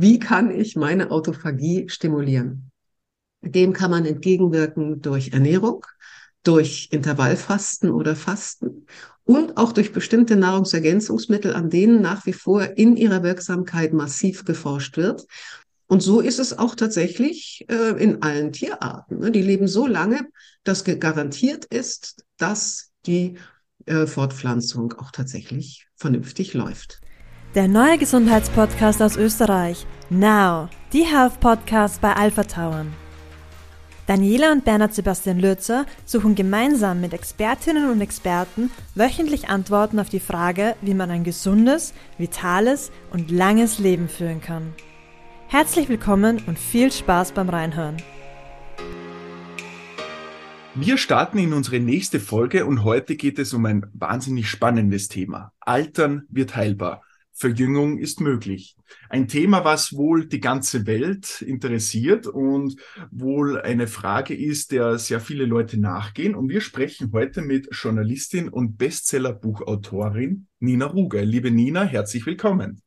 wie kann ich meine Autophagie stimulieren? Dem kann man entgegenwirken durch Ernährung, durch Intervallfasten oder Fasten und auch durch bestimmte Nahrungsergänzungsmittel, an denen nach wie vor in ihrer Wirksamkeit massiv geforscht wird. Und so ist es auch tatsächlich äh, in allen Tierarten. Ne? Die leben so lange, dass garantiert ist, dass die äh, Fortpflanzung auch tatsächlich vernünftig läuft. Der neue Gesundheitspodcast aus Österreich. Now, die Health Podcast bei Alpha Tauern. Daniela und Bernhard Sebastian Lürzer suchen gemeinsam mit Expertinnen und Experten wöchentlich Antworten auf die Frage, wie man ein gesundes, vitales und langes Leben führen kann. Herzlich willkommen und viel Spaß beim Reinhören. Wir starten in unsere nächste Folge und heute geht es um ein wahnsinnig spannendes Thema. Altern wird heilbar. Verjüngung ist möglich. Ein Thema, was wohl die ganze Welt interessiert und wohl eine Frage ist, der sehr viele Leute nachgehen. Und wir sprechen heute mit Journalistin und Bestsellerbuchautorin Nina Ruge. Liebe Nina, herzlich willkommen.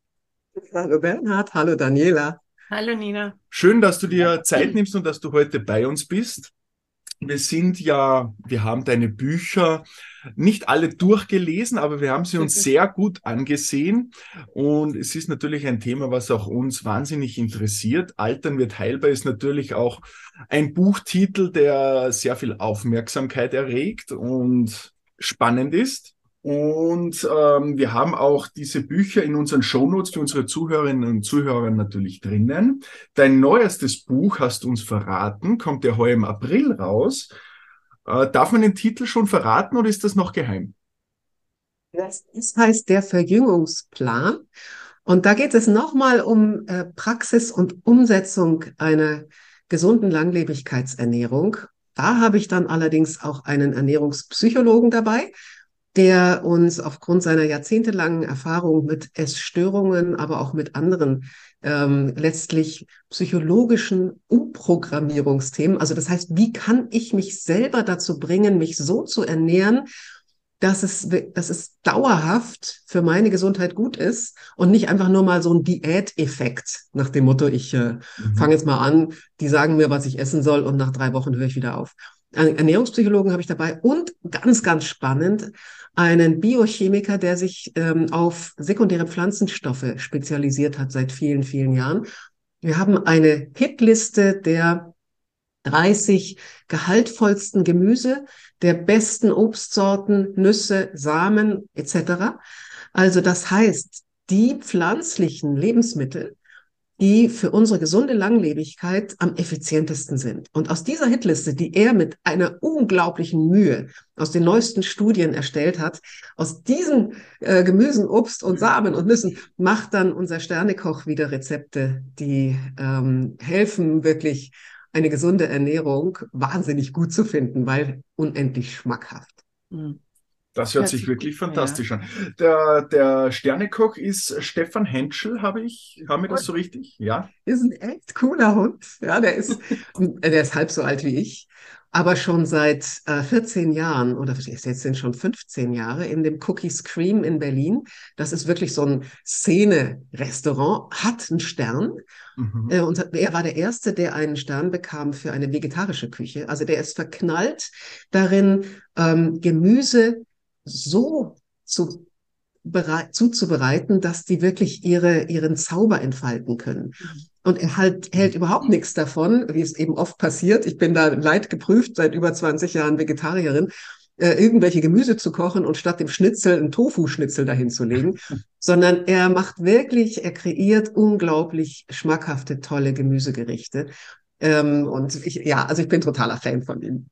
Hallo Bernhard, hallo Daniela. Hallo Nina. Schön, dass du dir Zeit nimmst und dass du heute bei uns bist wir sind ja, wir haben deine Bücher nicht alle durchgelesen, aber wir haben sie uns sehr gut angesehen. Und es ist natürlich ein Thema, was auch uns wahnsinnig interessiert. Altern wird heilbar ist natürlich auch ein Buchtitel, der sehr viel Aufmerksamkeit erregt und spannend ist. Und ähm, wir haben auch diese Bücher in unseren Shownotes für unsere Zuhörerinnen und Zuhörer natürlich drinnen. Dein neuestes Buch, hast du uns verraten, kommt ja heuer im April raus. Äh, darf man den Titel schon verraten oder ist das noch geheim? Das heißt der Verjüngungsplan. Und da geht es nochmal um äh, Praxis und Umsetzung einer gesunden Langlebigkeitsernährung. Da habe ich dann allerdings auch einen Ernährungspsychologen dabei, der uns aufgrund seiner jahrzehntelangen Erfahrung mit Essstörungen, aber auch mit anderen ähm, letztlich psychologischen Umprogrammierungsthemen, also das heißt, wie kann ich mich selber dazu bringen, mich so zu ernähren, dass es, dass es dauerhaft für meine Gesundheit gut ist und nicht einfach nur mal so ein Diäteffekt nach dem Motto, ich äh, mhm. fange jetzt mal an, die sagen mir, was ich essen soll und nach drei Wochen höre ich wieder auf. Ernährungspsychologen habe ich dabei und ganz, ganz spannend, einen Biochemiker, der sich ähm, auf sekundäre Pflanzenstoffe spezialisiert hat seit vielen, vielen Jahren. Wir haben eine Hitliste der 30 gehaltvollsten Gemüse, der besten Obstsorten, Nüsse, Samen etc. Also das heißt, die pflanzlichen Lebensmittel, die für unsere gesunde Langlebigkeit am effizientesten sind. Und aus dieser Hitliste, die er mit einer unglaublichen Mühe aus den neuesten Studien erstellt hat, aus diesen äh, Gemüsen, Obst und Samen und Nüssen, macht dann unser Sternekoch wieder Rezepte, die ähm, helfen, wirklich eine gesunde Ernährung wahnsinnig gut zu finden, weil unendlich schmackhaft. Mhm. Das hört sich wirklich fantastisch ja. an. Der, der Sternekoch ist Stefan Henschel, habe ich, haben wir das so richtig? Ja. Ist ein echt cooler Hund. Ja, der ist, der ist halb so alt wie ich, aber schon seit äh, 14 Jahren oder jetzt sind schon 15 Jahre in dem Cookie Scream in Berlin. Das ist wirklich so ein Szene-Restaurant, hat einen Stern. Mhm. Äh, und er war der Erste, der einen Stern bekam für eine vegetarische Küche. Also der ist verknallt darin, ähm, Gemüse so zu bereit, zuzubereiten, dass die wirklich ihre, ihren Zauber entfalten können. Mhm. Und er halt, hält überhaupt nichts davon, wie es eben oft passiert. Ich bin da leid geprüft, seit über 20 Jahren Vegetarierin, äh, irgendwelche Gemüse zu kochen und statt dem Schnitzel ein Tofu-Schnitzel dahin zu legen, sondern er macht wirklich, er kreiert unglaublich schmackhafte, tolle Gemüsegerichte. Ähm, und ich, ja, also ich bin totaler Fan von ihm.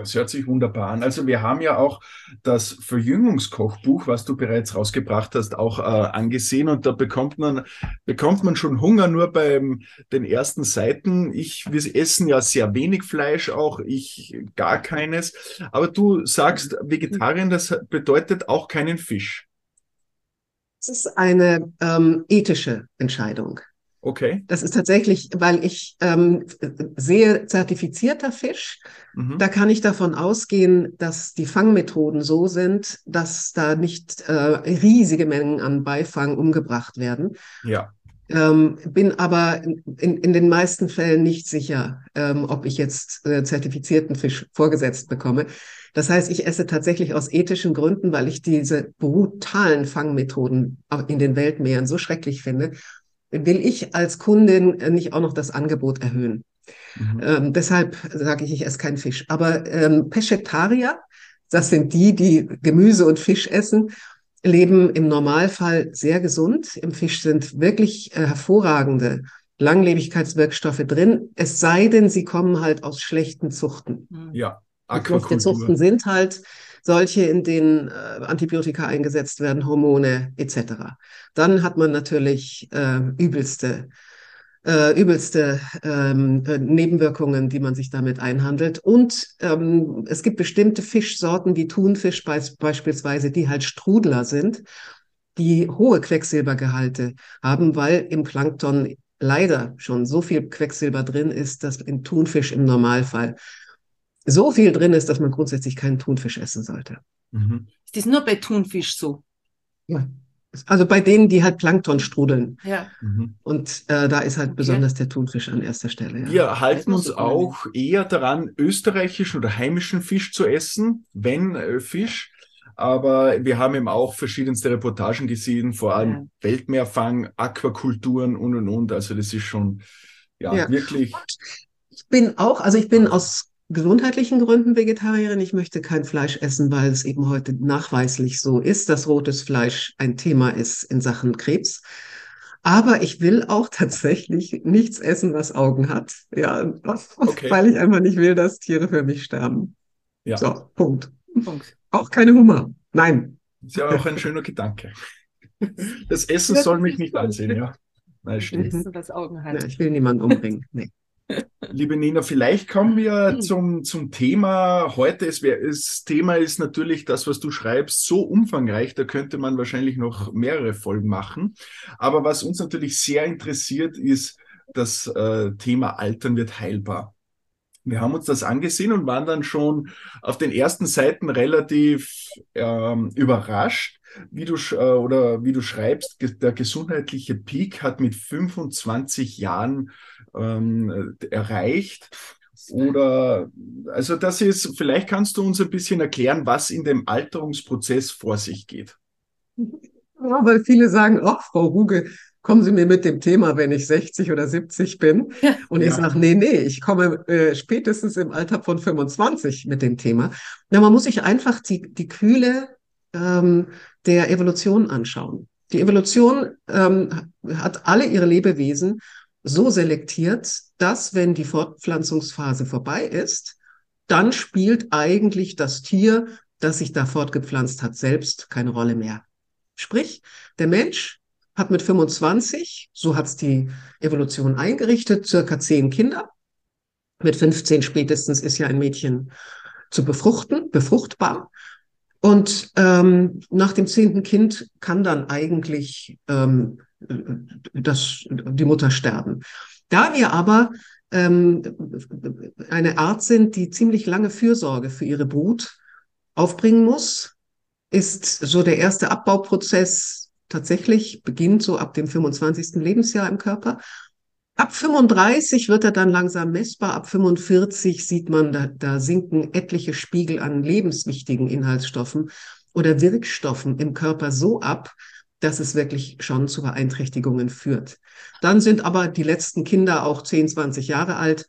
Das hört sich wunderbar an. Also wir haben ja auch das Verjüngungskochbuch, was du bereits rausgebracht hast, auch äh, angesehen und da bekommt man bekommt man schon Hunger nur beim den ersten Seiten. Ich wir essen ja sehr wenig Fleisch, auch ich gar keines. Aber du sagst Vegetarien, das bedeutet auch keinen Fisch. Es ist eine ähm, ethische Entscheidung. Okay. Das ist tatsächlich, weil ich ähm, sehe zertifizierter Fisch. Mhm. Da kann ich davon ausgehen, dass die Fangmethoden so sind, dass da nicht äh, riesige Mengen an Beifang umgebracht werden. Ja. Ähm, bin aber in, in den meisten Fällen nicht sicher, ähm, ob ich jetzt äh, zertifizierten Fisch vorgesetzt bekomme. Das heißt, ich esse tatsächlich aus ethischen Gründen, weil ich diese brutalen Fangmethoden in den Weltmeeren so schrecklich finde, will ich als Kundin nicht auch noch das Angebot erhöhen. Mhm. Ähm, deshalb sage ich, ich esse keinen Fisch. Aber ähm, Peschetarier, das sind die, die Gemüse und Fisch essen, leben im Normalfall sehr gesund. Im Fisch sind wirklich äh, hervorragende Langlebigkeitswirkstoffe drin, es sei denn, sie kommen halt aus schlechten Zuchten. Ja. Aquakultur. Zuchten sind halt solche, in denen äh, Antibiotika eingesetzt werden, Hormone etc. Dann hat man natürlich äh, übelste, äh, übelste ähm, äh, Nebenwirkungen, die man sich damit einhandelt. Und ähm, es gibt bestimmte Fischsorten wie Thunfisch be beispielsweise, die halt Strudler sind, die hohe Quecksilbergehalte haben, weil im Plankton leider schon so viel Quecksilber drin ist, dass in Thunfisch im Normalfall so viel drin ist, dass man grundsätzlich keinen Thunfisch essen sollte. Mhm. Ist das nur bei Thunfisch so? Ja. Also bei denen, die halt Plankton strudeln. Ja. Mhm. Und äh, da ist halt okay. besonders der Thunfisch an erster Stelle. Ja. Wir halten uns auch eher daran, österreichischen oder heimischen Fisch zu essen, wenn äh, Fisch. Aber wir haben eben auch verschiedenste Reportagen gesehen, vor allem ja. Weltmeerfang, Aquakulturen und und und. Also das ist schon ja, ja. wirklich. Ich bin auch, also ich bin aus gesundheitlichen Gründen Vegetarierin. Ich möchte kein Fleisch essen, weil es eben heute nachweislich so ist, dass rotes Fleisch ein Thema ist in Sachen Krebs. Aber ich will auch tatsächlich nichts essen, was Augen hat. Ja, okay. weil ich einfach nicht will, dass Tiere für mich sterben. Ja. So, Punkt. Punkt. Auch keine Hummer. Nein. Ist ja auch ein schöner Gedanke. Das Essen soll mich nicht ansehen, ja. Nein, stimmt. Was Augen hat. Ja, ich will niemanden umbringen. Nee. Liebe Nina, vielleicht kommen wir hm. zum, zum Thema heute. Es wär, das Thema ist natürlich das, was du schreibst, so umfangreich, da könnte man wahrscheinlich noch mehrere Folgen machen. Aber was uns natürlich sehr interessiert, ist das äh, Thema Altern wird heilbar. Wir haben uns das angesehen und waren dann schon auf den ersten Seiten relativ ähm, überrascht, wie du äh, oder wie du schreibst, der gesundheitliche Peak hat mit 25 Jahren ähm, erreicht. Oder also das ist, vielleicht kannst du uns ein bisschen erklären, was in dem Alterungsprozess vor sich geht. Ja, weil viele sagen, ach, Frau Ruge, kommen Sie mir mit dem Thema, wenn ich 60 oder 70 bin. Ja. Und ich ja. sage, nee, nee, ich komme äh, spätestens im Alter von 25 mit dem Thema. Na, man muss sich einfach die, die Kühle ähm, der Evolution anschauen. Die Evolution ähm, hat alle ihre Lebewesen so selektiert, dass wenn die Fortpflanzungsphase vorbei ist, dann spielt eigentlich das Tier, das sich da fortgepflanzt hat, selbst keine Rolle mehr. Sprich, der Mensch hat mit 25, so hat es die Evolution eingerichtet, circa zehn Kinder. Mit 15 spätestens ist ja ein Mädchen zu befruchten, befruchtbar. Und ähm, nach dem zehnten Kind kann dann eigentlich ähm, das, die Mutter sterben. Da wir aber ähm, eine Art sind, die ziemlich lange Fürsorge für ihre Brut aufbringen muss, ist so der erste Abbauprozess tatsächlich beginnt so ab dem 25. Lebensjahr im Körper. Ab 35 wird er dann langsam messbar. Ab 45 sieht man, da, da sinken etliche Spiegel an lebenswichtigen Inhaltsstoffen oder Wirkstoffen im Körper so ab, dass es wirklich schon zu Beeinträchtigungen führt. Dann sind aber die letzten Kinder auch 10, 20 Jahre alt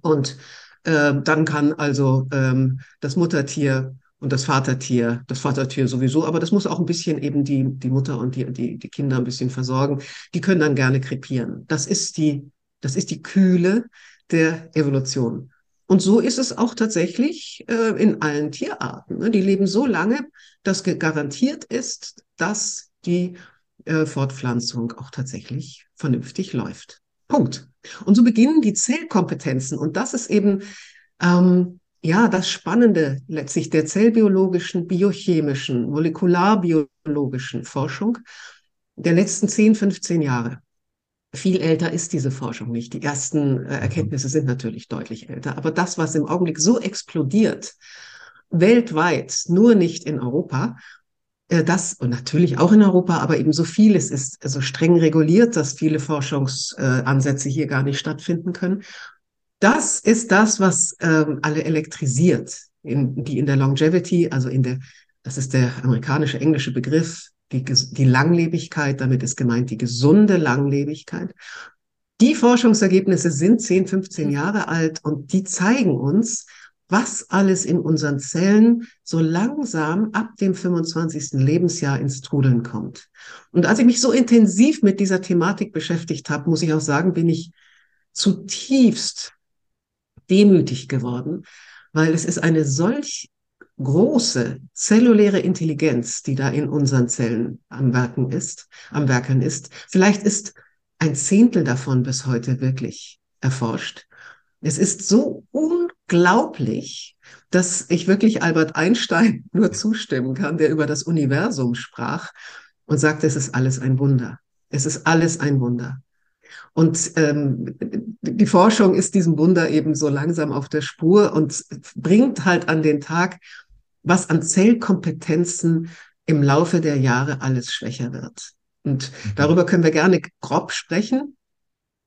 und äh, dann kann also ähm, das Muttertier und das Vatertier, das Vatertier sowieso, aber das muss auch ein bisschen eben die, die Mutter und die, die, die Kinder ein bisschen versorgen. Die können dann gerne krepieren. Das ist die, das ist die Kühle der Evolution. Und so ist es auch tatsächlich äh, in allen Tierarten. Ne? Die leben so lange, dass garantiert ist, dass die äh, Fortpflanzung auch tatsächlich vernünftig läuft. Punkt. Und so beginnen die Zellkompetenzen. Und das ist eben ähm, ja, das Spannende letztlich der zellbiologischen, biochemischen, molekularbiologischen Forschung der letzten 10, 15 Jahre. Viel älter ist diese Forschung nicht. Die ersten äh, Erkenntnisse sind natürlich deutlich älter. Aber das, was im Augenblick so explodiert, weltweit, nur nicht in Europa, äh, das und natürlich auch in Europa, aber eben so vieles ist so streng reguliert, dass viele Forschungsansätze hier gar nicht stattfinden können. Das ist das, was ähm, alle elektrisiert, in, die in der Longevity, also in der, das ist der amerikanische englische Begriff, die, die Langlebigkeit, damit ist gemeint die gesunde Langlebigkeit. Die Forschungsergebnisse sind 10, 15 Jahre alt und die zeigen uns, was alles in unseren Zellen so langsam ab dem 25. Lebensjahr ins Trudeln kommt. Und als ich mich so intensiv mit dieser Thematik beschäftigt habe, muss ich auch sagen, bin ich zutiefst demütig geworden, weil es ist eine solch große zelluläre Intelligenz, die da in unseren Zellen am Werken ist, am Werken ist. Vielleicht ist ein Zehntel davon bis heute wirklich erforscht. Es ist so unglaublich, dass ich wirklich Albert Einstein nur zustimmen kann, der über das Universum sprach und sagte, es ist alles ein Wunder. Es ist alles ein Wunder. Und ähm, die Forschung ist diesem Wunder eben so langsam auf der Spur und bringt halt an den Tag, was an Zellkompetenzen im Laufe der Jahre alles schwächer wird. Und mhm. darüber können wir gerne grob sprechen.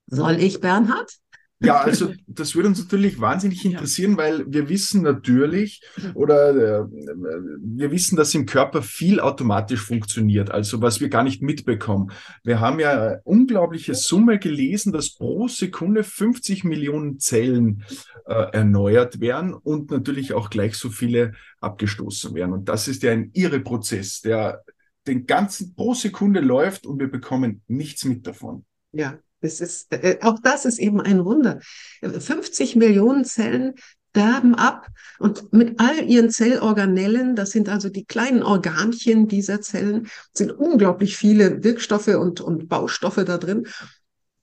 Soll ich, Bernhard? Ja, also das würde uns natürlich wahnsinnig interessieren, ja. weil wir wissen natürlich oder äh, wir wissen, dass im Körper viel automatisch funktioniert, also was wir gar nicht mitbekommen. Wir haben ja eine unglaubliche Summe gelesen, dass pro Sekunde 50 Millionen Zellen äh, erneuert werden und natürlich auch gleich so viele abgestoßen werden. Und das ist ja ein irre Prozess, der den ganzen pro Sekunde läuft und wir bekommen nichts mit davon. Ja, das ist, äh, auch das ist eben ein Wunder. 50 Millionen Zellen sterben ab und mit all ihren Zellorganellen, das sind also die kleinen Organchen dieser Zellen, sind unglaublich viele Wirkstoffe und, und Baustoffe da drin.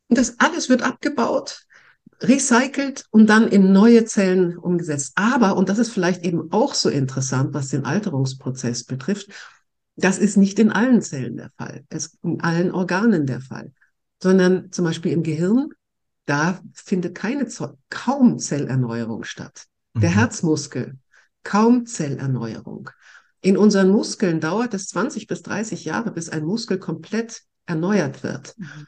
Und das alles wird abgebaut, recycelt und dann in neue Zellen umgesetzt. Aber, und das ist vielleicht eben auch so interessant, was den Alterungsprozess betrifft, das ist nicht in allen Zellen der Fall, es ist in allen Organen der Fall sondern zum Beispiel im Gehirn, da findet keine, kaum Zellerneuerung statt. Der mhm. Herzmuskel, kaum Zellerneuerung. In unseren Muskeln dauert es 20 bis 30 Jahre, bis ein Muskel komplett erneuert wird. Mhm.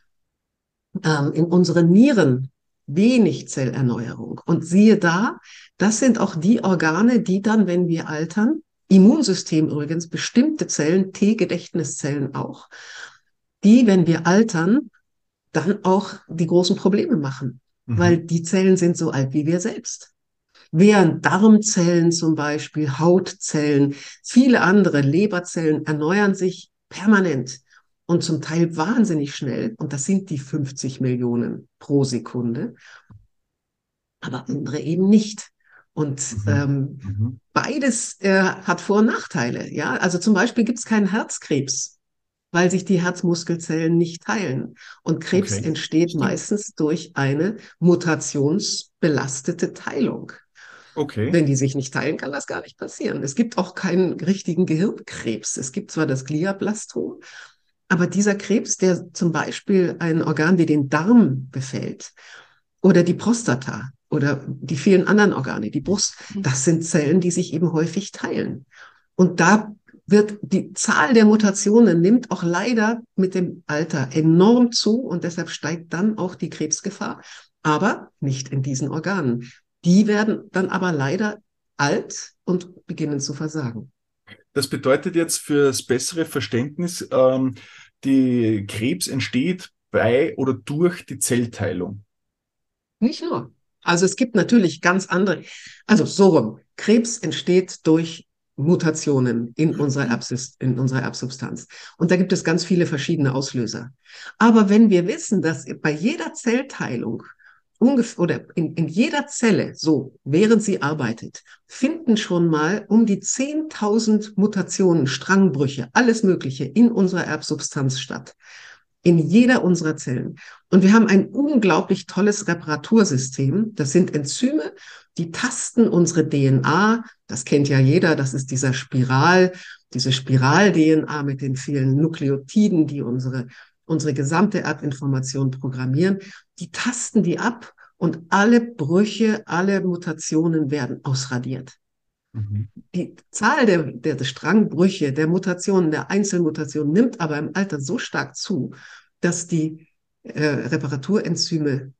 Ähm, in unseren Nieren wenig Zellerneuerung. Und siehe da, das sind auch die Organe, die dann, wenn wir altern, Immunsystem übrigens, bestimmte Zellen, T-Gedächtniszellen auch, die, wenn wir altern, dann auch die großen Probleme machen, mhm. weil die Zellen sind so alt wie wir selbst. Während Darmzellen zum Beispiel, Hautzellen, viele andere Leberzellen erneuern sich permanent und zum Teil wahnsinnig schnell. Und das sind die 50 Millionen pro Sekunde. Aber andere eben nicht. Und mhm. Ähm, mhm. beides äh, hat Vor- und Nachteile. Ja, also zum Beispiel gibt es keinen Herzkrebs weil sich die Herzmuskelzellen nicht teilen. Und Krebs okay. entsteht Stimmt. meistens durch eine mutationsbelastete Teilung. Okay. Wenn die sich nicht teilen, kann das gar nicht passieren. Es gibt auch keinen richtigen Gehirnkrebs. Es gibt zwar das Gliablastom, aber dieser Krebs, der zum Beispiel ein Organ wie den Darm befällt oder die Prostata oder die vielen anderen Organe, die Brust, mhm. das sind Zellen, die sich eben häufig teilen. Und da wird die Zahl der Mutationen nimmt auch leider mit dem Alter enorm zu und deshalb steigt dann auch die Krebsgefahr, aber nicht in diesen Organen. Die werden dann aber leider alt und beginnen zu versagen. Das bedeutet jetzt für das bessere Verständnis, ähm, die Krebs entsteht bei oder durch die Zellteilung. Nicht nur. Also es gibt natürlich ganz andere, also so rum. Krebs entsteht durch Mutationen in unserer, Erbsubstanz, in unserer Erbsubstanz. Und da gibt es ganz viele verschiedene Auslöser. Aber wenn wir wissen, dass bei jeder Zellteilung ungefähr oder in, in jeder Zelle, so während sie arbeitet, finden schon mal um die 10.000 Mutationen, Strangbrüche, alles Mögliche in unserer Erbsubstanz statt. In jeder unserer Zellen. Und wir haben ein unglaublich tolles Reparatursystem. Das sind Enzyme die tasten unsere DNA. Das kennt ja jeder. Das ist dieser Spiral, diese Spiral-DNA mit den vielen Nukleotiden, die unsere, unsere gesamte Erbinformation programmieren. Die tasten die ab und alle Brüche, alle Mutationen werden ausradiert. Mhm. Die Zahl der, der Strangbrüche, der Mutationen, der Einzelmutationen nimmt aber im Alter so stark zu, dass die äh, Reparaturenzyme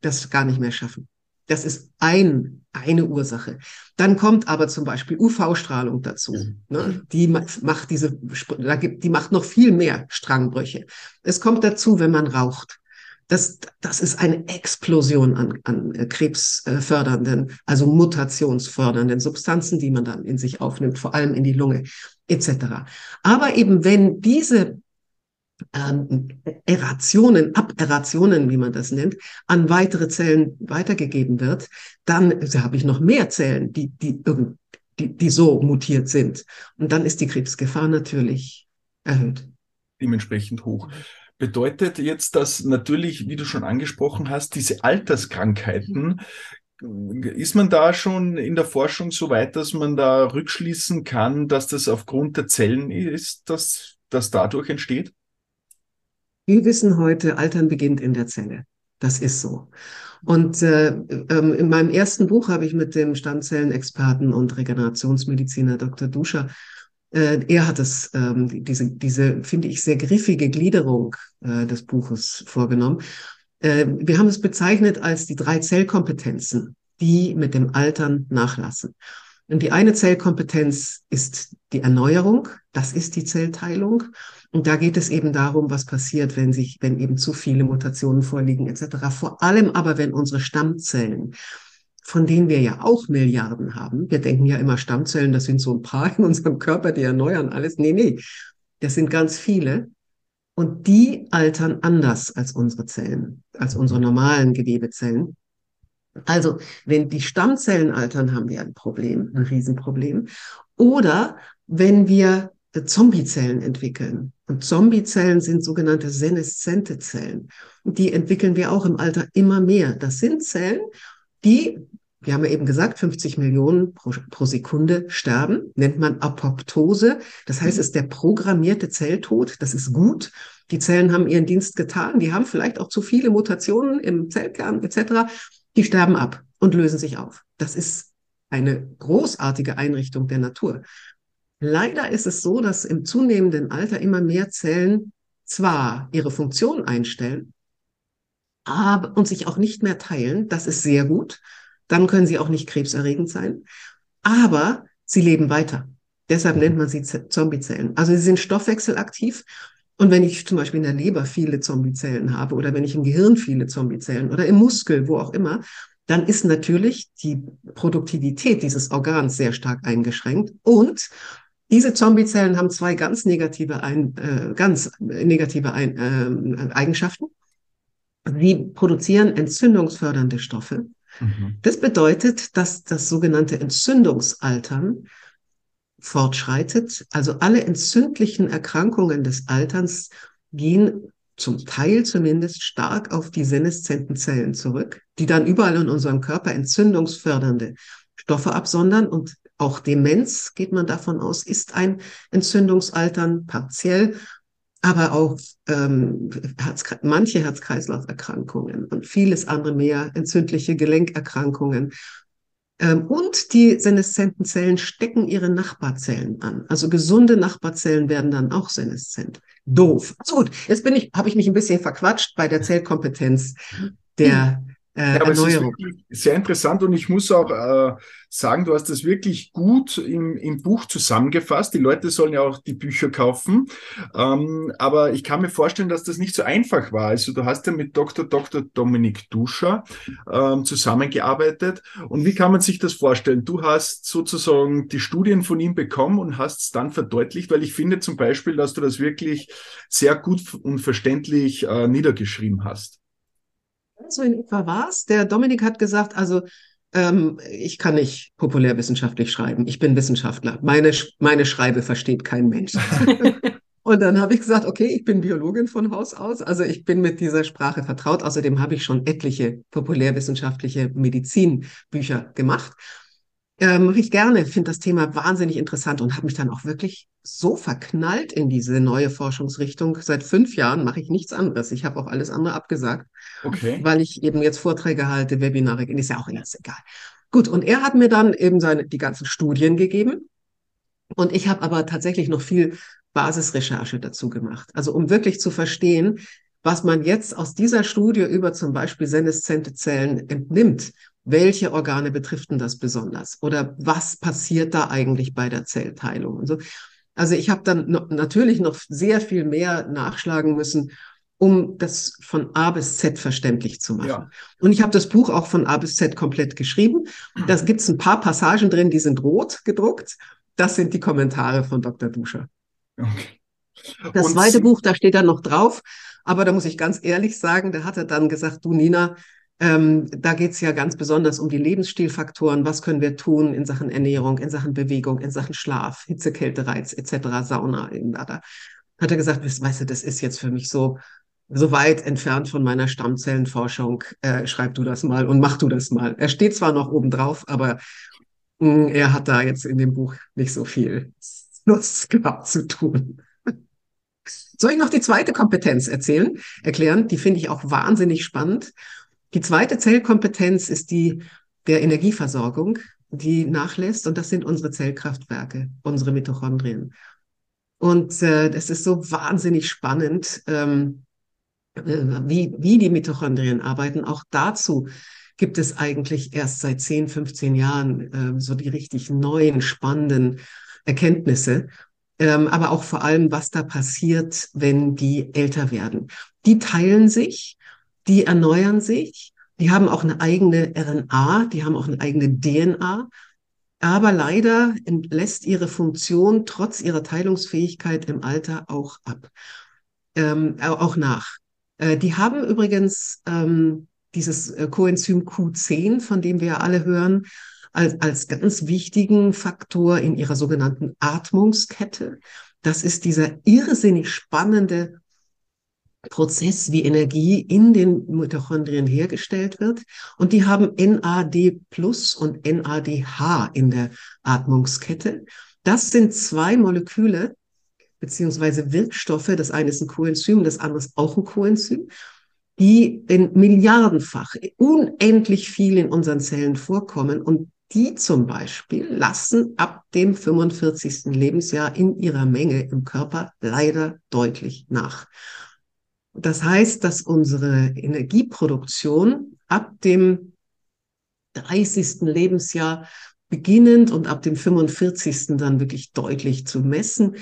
das gar nicht mehr schaffen. Das ist ein, eine Ursache. Dann kommt aber zum Beispiel UV-Strahlung dazu. Ne? Die macht diese, die macht noch viel mehr Strangbrüche. Es kommt dazu, wenn man raucht. Das, das ist eine Explosion an, an krebsfördernden, also mutationsfördernden Substanzen, die man dann in sich aufnimmt, vor allem in die Lunge etc. Aber eben wenn diese ähm, Errationen, Aberrationen, wie man das nennt, an weitere Zellen weitergegeben wird, dann habe ich noch mehr Zellen, die, die, die, die so mutiert sind. Und dann ist die Krebsgefahr natürlich erhöht. Dementsprechend hoch. Bedeutet jetzt, dass natürlich, wie du schon angesprochen hast, diese Alterskrankheiten ist man da schon in der Forschung so weit, dass man da rückschließen kann, dass das aufgrund der Zellen ist, dass das dadurch entsteht? Wir wissen heute, Altern beginnt in der Zelle. Das ist so. Und äh, ähm, in meinem ersten Buch habe ich mit dem Stammzellenexperten und Regenerationsmediziner Dr. Duscher, er hat es, ähm, diese, diese, finde ich, sehr griffige Gliederung äh, des Buches vorgenommen. Äh, wir haben es bezeichnet als die drei Zellkompetenzen, die mit dem Altern nachlassen. Und die eine Zellkompetenz ist die Erneuerung, das ist die Zellteilung. Und da geht es eben darum, was passiert, wenn sich, wenn eben zu viele Mutationen vorliegen, etc. Vor allem aber, wenn unsere Stammzellen, von denen wir ja auch Milliarden haben, wir denken ja immer Stammzellen, das sind so ein paar in unserem Körper, die erneuern alles. Nee, nee, das sind ganz viele. Und die altern anders als unsere Zellen, als unsere normalen Gewebezellen. Also, wenn die Stammzellen altern, haben wir ein Problem, ein Riesenproblem. Oder wenn wir Zombiezellen entwickeln. Und Zombiezellen sind sogenannte seneszente Zellen. Und die entwickeln wir auch im Alter immer mehr. Das sind Zellen, die, wir haben ja eben gesagt, 50 Millionen pro, pro Sekunde sterben, nennt man Apoptose. Das heißt, es ist der programmierte Zelltod. Das ist gut. Die Zellen haben ihren Dienst getan. Die haben vielleicht auch zu viele Mutationen im Zellkern etc. Die sterben ab und lösen sich auf. Das ist eine großartige Einrichtung der Natur. Leider ist es so, dass im zunehmenden Alter immer mehr Zellen zwar ihre Funktion einstellen, aber und sich auch nicht mehr teilen. Das ist sehr gut. Dann können sie auch nicht krebserregend sein. Aber sie leben weiter. Deshalb nennt man sie Zombiezellen. Also sie sind stoffwechselaktiv. Und wenn ich zum Beispiel in der Leber viele Zombiezellen habe oder wenn ich im Gehirn viele Zombiezellen oder im Muskel, wo auch immer, dann ist natürlich die Produktivität dieses Organs sehr stark eingeschränkt und diese Zombiezellen haben zwei ganz negative, ein, äh, ganz negative ein, äh, Eigenschaften. Sie produzieren entzündungsfördernde Stoffe. Mhm. Das bedeutet, dass das sogenannte Entzündungsaltern fortschreitet. Also alle entzündlichen Erkrankungen des Alterns gehen zum Teil zumindest stark auf die seneszenten Zellen zurück, die dann überall in unserem Körper entzündungsfördernde Stoffe absondern und auch Demenz, geht man davon aus, ist ein Entzündungsaltern partiell, aber auch ähm, Herz, manche Herz-Kreislauf-Erkrankungen und vieles andere mehr, entzündliche Gelenkerkrankungen. Ähm, und die seneszenten Zellen stecken ihre Nachbarzellen an. Also gesunde Nachbarzellen werden dann auch seneszent. Doof. Also gut, jetzt bin ich, habe ich mich ein bisschen verquatscht bei der Zellkompetenz der äh, ja, aber Erneuerung. Es ist sehr interessant und ich muss auch äh, sagen, du hast das wirklich gut im, im Buch zusammengefasst. Die Leute sollen ja auch die Bücher kaufen. Ähm, aber ich kann mir vorstellen, dass das nicht so einfach war. Also du hast ja mit Dr. Dr. Dominik Duscher ähm, zusammengearbeitet. Und wie kann man sich das vorstellen? Du hast sozusagen die Studien von ihm bekommen und hast es dann verdeutlicht, weil ich finde zum Beispiel, dass du das wirklich sehr gut und verständlich äh, niedergeschrieben hast so in etwa war es. Der Dominik hat gesagt, also ähm, ich kann nicht populärwissenschaftlich schreiben. Ich bin Wissenschaftler. Meine, meine Schreibe versteht kein Mensch. Und dann habe ich gesagt, okay, ich bin Biologin von Haus aus, also ich bin mit dieser Sprache vertraut. Außerdem habe ich schon etliche populärwissenschaftliche Medizinbücher gemacht. Ähm, ich gerne, finde das Thema wahnsinnig interessant und habe mich dann auch wirklich so verknallt in diese neue Forschungsrichtung. Seit fünf Jahren mache ich nichts anderes. Ich habe auch alles andere abgesagt, okay. weil ich eben jetzt Vorträge halte, Webinare, ist ja auch alles egal. Gut, und er hat mir dann eben seine, die ganzen Studien gegeben. Und ich habe aber tatsächlich noch viel Basisrecherche dazu gemacht. Also um wirklich zu verstehen, was man jetzt aus dieser Studie über zum Beispiel seneszente Zellen entnimmt. Welche Organe betrifft denn das besonders? Oder was passiert da eigentlich bei der Zellteilung und so? Also ich habe dann noch, natürlich noch sehr viel mehr nachschlagen müssen, um das von A bis Z verständlich zu machen. Ja. Und ich habe das Buch auch von A bis Z komplett geschrieben. Da gibt es ein paar Passagen drin, die sind rot gedruckt. Das sind die Kommentare von Dr. Duscher. Okay. Das Und zweite Buch, da steht dann noch drauf, aber da muss ich ganz ehrlich sagen, da hat er dann gesagt, du Nina, ähm, da geht es ja ganz besonders um die Lebensstilfaktoren. Was können wir tun in Sachen Ernährung, in Sachen Bewegung, in Sachen Schlaf, Hitze, Kälte, Reiz etc., Sauna. Da hat er gesagt, weißt du, das ist jetzt für mich so so weit entfernt von meiner Stammzellenforschung. Äh, schreib du das mal und mach du das mal. Er steht zwar noch oben drauf, aber mh, hm, er hat da jetzt in dem Buch nicht so viel Lust gehabt zu tun. Soll ich noch die zweite Kompetenz erzählen, erklären? Die finde ich auch wahnsinnig spannend. Die zweite Zellkompetenz ist die der Energieversorgung, die nachlässt. Und das sind unsere Zellkraftwerke, unsere Mitochondrien. Und äh, das ist so wahnsinnig spannend, ähm, äh, wie, wie die Mitochondrien arbeiten. Auch dazu gibt es eigentlich erst seit 10, 15 Jahren äh, so die richtig neuen, spannenden Erkenntnisse ähm, aber auch vor allem, was da passiert, wenn die älter werden. Die teilen sich, die erneuern sich, die haben auch eine eigene RNA, die haben auch eine eigene DNA. Aber leider lässt ihre Funktion trotz ihrer Teilungsfähigkeit im Alter auch ab, ähm, auch nach. Äh, die haben übrigens ähm, dieses äh, Coenzym Q10, von dem wir alle hören, als, als ganz wichtigen Faktor in ihrer sogenannten Atmungskette. Das ist dieser irrsinnig spannende Prozess, wie Energie in den Mitochondrien hergestellt wird. Und die haben NAD plus und NADH in der Atmungskette. Das sind zwei Moleküle beziehungsweise Wirkstoffe. Das eine ist ein Coenzym, das andere ist auch ein Coenzym die in Milliardenfach unendlich viel in unseren Zellen vorkommen und die zum Beispiel lassen ab dem 45. Lebensjahr in ihrer Menge im Körper leider deutlich nach. Das heißt, dass unsere Energieproduktion ab dem 30. Lebensjahr beginnend und ab dem 45. dann wirklich deutlich zu messen,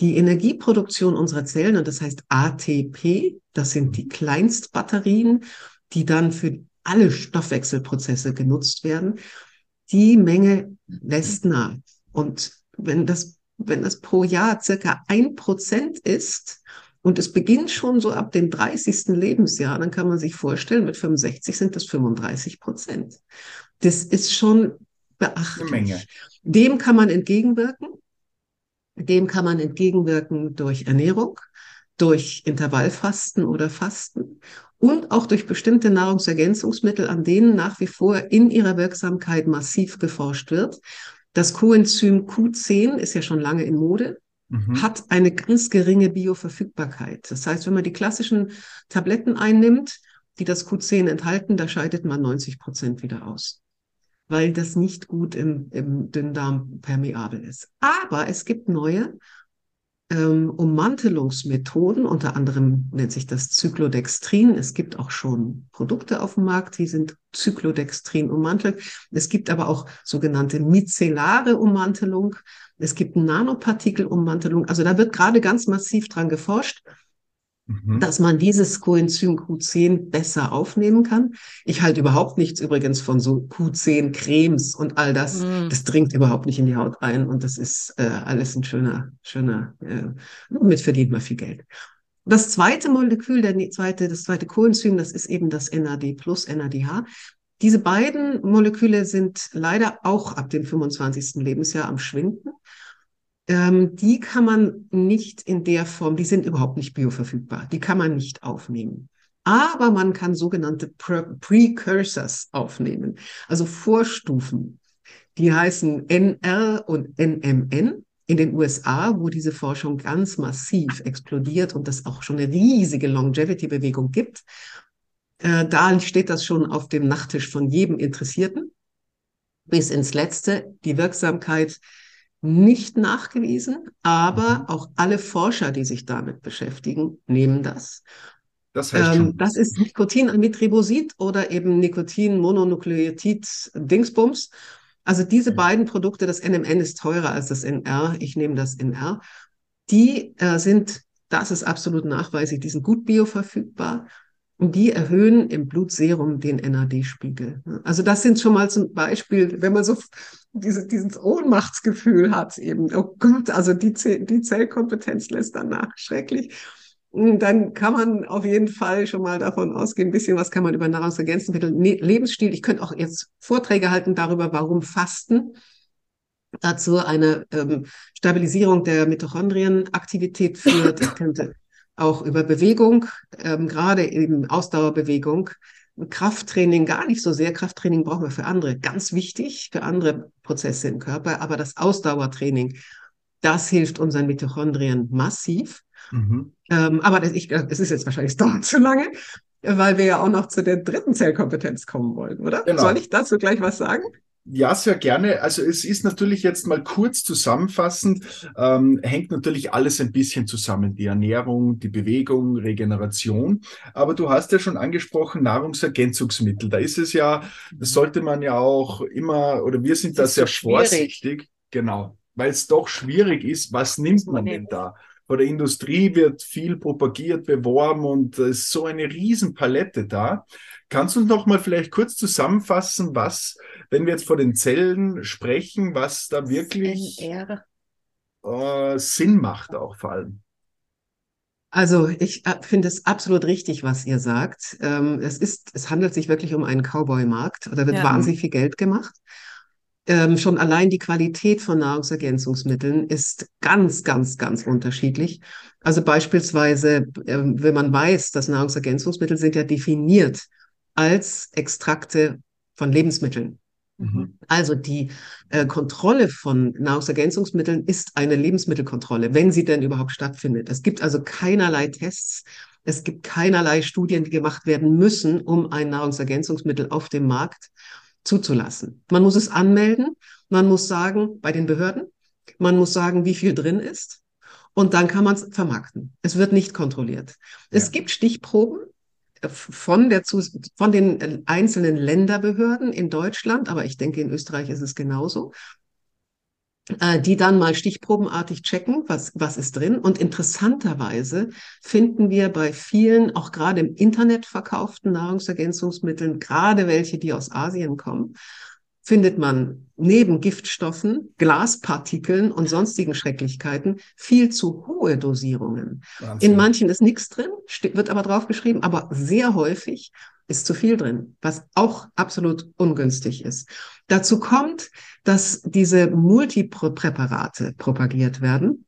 die Energieproduktion unserer Zellen, und das heißt ATP, das sind die Kleinstbatterien, die dann für alle Stoffwechselprozesse genutzt werden, die Menge lässt nach. Und wenn das, wenn das pro Jahr circa ein Prozent ist, und es beginnt schon so ab dem 30. Lebensjahr, dann kann man sich vorstellen, mit 65 sind das 35 Prozent. Das ist schon beachtlich. Dem kann man entgegenwirken. Dem kann man entgegenwirken durch Ernährung, durch Intervallfasten oder Fasten und auch durch bestimmte Nahrungsergänzungsmittel, an denen nach wie vor in ihrer Wirksamkeit massiv geforscht wird. Das Coenzym Q10 ist ja schon lange in Mode, mhm. hat eine ganz geringe Bioverfügbarkeit. Das heißt, wenn man die klassischen Tabletten einnimmt, die das Q10 enthalten, da scheidet man 90 Prozent wieder aus, weil das nicht gut im, im Dünndarm permeabel ist. Aber es gibt neue ähm, Ummantelungsmethoden, unter anderem nennt sich das Zyklodextrin. Es gibt auch schon Produkte auf dem Markt, die sind Zyklodextrin ummantelt. Es gibt aber auch sogenannte micellare Ummantelung. Es gibt Nanopartikelummantelung. Also da wird gerade ganz massiv dran geforscht mhm. dass man dieses Coenzym Q10 besser aufnehmen kann. Ich halte überhaupt nichts übrigens von so Q10-Cremes und all das. Mhm. Das dringt überhaupt nicht in die Haut ein und das ist äh, alles ein schöner, schöner, äh, damit verdient man viel Geld. Das zweite Molekül, der zweite, das zweite Coenzym, das ist eben das NAD plus NADH. Diese beiden Moleküle sind leider auch ab dem 25. Lebensjahr am Schwinden ähm, die kann man nicht in der Form, die sind überhaupt nicht bioverfügbar, die kann man nicht aufnehmen. Aber man kann sogenannte Pre Precursors aufnehmen, also Vorstufen. Die heißen NR und NMN in den USA, wo diese Forschung ganz massiv explodiert und es auch schon eine riesige Longevity-Bewegung gibt. Äh, da steht das schon auf dem Nachttisch von jedem Interessierten. bis ins Letzte die Wirksamkeit nicht nachgewiesen, aber mhm. auch alle Forscher, die sich damit beschäftigen, nehmen das. Das, heißt ähm, das ist Nikotinamitribosid oder eben Nikotin-Mononukleotid-Dingsbums. Also diese mhm. beiden Produkte, das NMN ist teurer als das NR, ich nehme das NR, die äh, sind, das ist absolut nachweislich, die sind gut bioverfügbar und die erhöhen im Blutserum den NAD-Spiegel. Also das sind schon mal zum Beispiel, wenn man so diese, dieses Ohnmachtsgefühl hat, eben, oh Gott, also die, die Zellkompetenz lässt danach schrecklich. Dann kann man auf jeden Fall schon mal davon ausgehen, ein bisschen was kann man über Nahrungsergänzungsmittel, ne, Lebensstil. Ich könnte auch jetzt Vorträge halten darüber, warum Fasten dazu eine ähm, Stabilisierung der Mitochondrienaktivität führt. Ich könnte auch über Bewegung, ähm, gerade eben Ausdauerbewegung, Krafttraining gar nicht so sehr. Krafttraining brauchen wir für andere, ganz wichtig für andere Prozesse im Körper. Aber das Ausdauertraining, das hilft unseren Mitochondrien massiv. Mhm. Ähm, aber das, ich, es ist jetzt wahrscheinlich, dauert zu lange, weil wir ja auch noch zu der dritten Zellkompetenz kommen wollen, oder? Genau. Soll ich dazu gleich was sagen? Ja, sehr gerne. Also es ist natürlich jetzt mal kurz zusammenfassend, ähm, hängt natürlich alles ein bisschen zusammen. Die Ernährung, die Bewegung, Regeneration. Aber du hast ja schon angesprochen, Nahrungsergänzungsmittel. Da ist es ja, das sollte man ja auch immer, oder wir sind da sehr so vorsichtig. Genau. Weil es doch schwierig ist, was nimmt man denn da? Vor der Industrie wird viel propagiert, beworben und es ist so eine Riesenpalette da. Kannst du noch mal vielleicht kurz zusammenfassen, was, wenn wir jetzt vor den Zellen sprechen, was da wirklich äh, Sinn macht auch vor allem? Also ich äh, finde es absolut richtig, was ihr sagt. Ähm, es ist, es handelt sich wirklich um einen Cowboy-Markt. Da wird ja. wahnsinnig viel Geld gemacht. Ähm, schon allein die Qualität von Nahrungsergänzungsmitteln ist ganz, ganz, ganz unterschiedlich. Also beispielsweise, äh, wenn man weiß, dass Nahrungsergänzungsmittel sind ja definiert als Extrakte von Lebensmitteln. Mhm. Also die äh, Kontrolle von Nahrungsergänzungsmitteln ist eine Lebensmittelkontrolle, wenn sie denn überhaupt stattfindet. Es gibt also keinerlei Tests, es gibt keinerlei Studien, die gemacht werden müssen, um ein Nahrungsergänzungsmittel auf dem Markt zuzulassen. Man muss es anmelden, man muss sagen bei den Behörden, man muss sagen, wie viel drin ist und dann kann man es vermarkten. Es wird nicht kontrolliert. Ja. Es gibt Stichproben, von, der, von den äh, einzelnen Länderbehörden in Deutschland, aber ich denke, in Österreich ist es genauso, äh, die dann mal stichprobenartig checken, was, was ist drin. Und interessanterweise finden wir bei vielen, auch gerade im Internet verkauften Nahrungsergänzungsmitteln, gerade welche, die aus Asien kommen, findet man neben Giftstoffen, Glaspartikeln und sonstigen Schrecklichkeiten viel zu hohe Dosierungen. Wahnsinn. In manchen ist nichts drin, wird aber draufgeschrieben, aber sehr häufig ist zu viel drin, was auch absolut ungünstig ist. Dazu kommt, dass diese Multipräparate propagiert werden.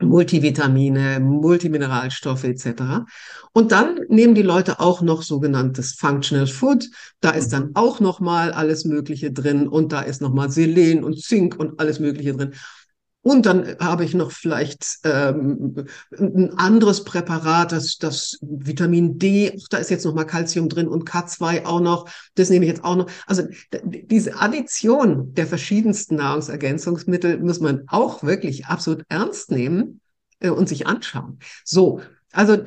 Multivitamine, Multimineralstoffe etc. Und dann nehmen die Leute auch noch sogenanntes Functional Food. Da ist dann auch noch mal alles Mögliche drin und da ist noch mal Selen und Zink und alles Mögliche drin. Und dann habe ich noch vielleicht ähm, ein anderes Präparat, das, das Vitamin D, da ist jetzt noch mal Calcium drin und K2 auch noch. Das nehme ich jetzt auch noch. Also diese Addition der verschiedensten Nahrungsergänzungsmittel muss man auch wirklich absolut ernst nehmen äh, und sich anschauen. So, also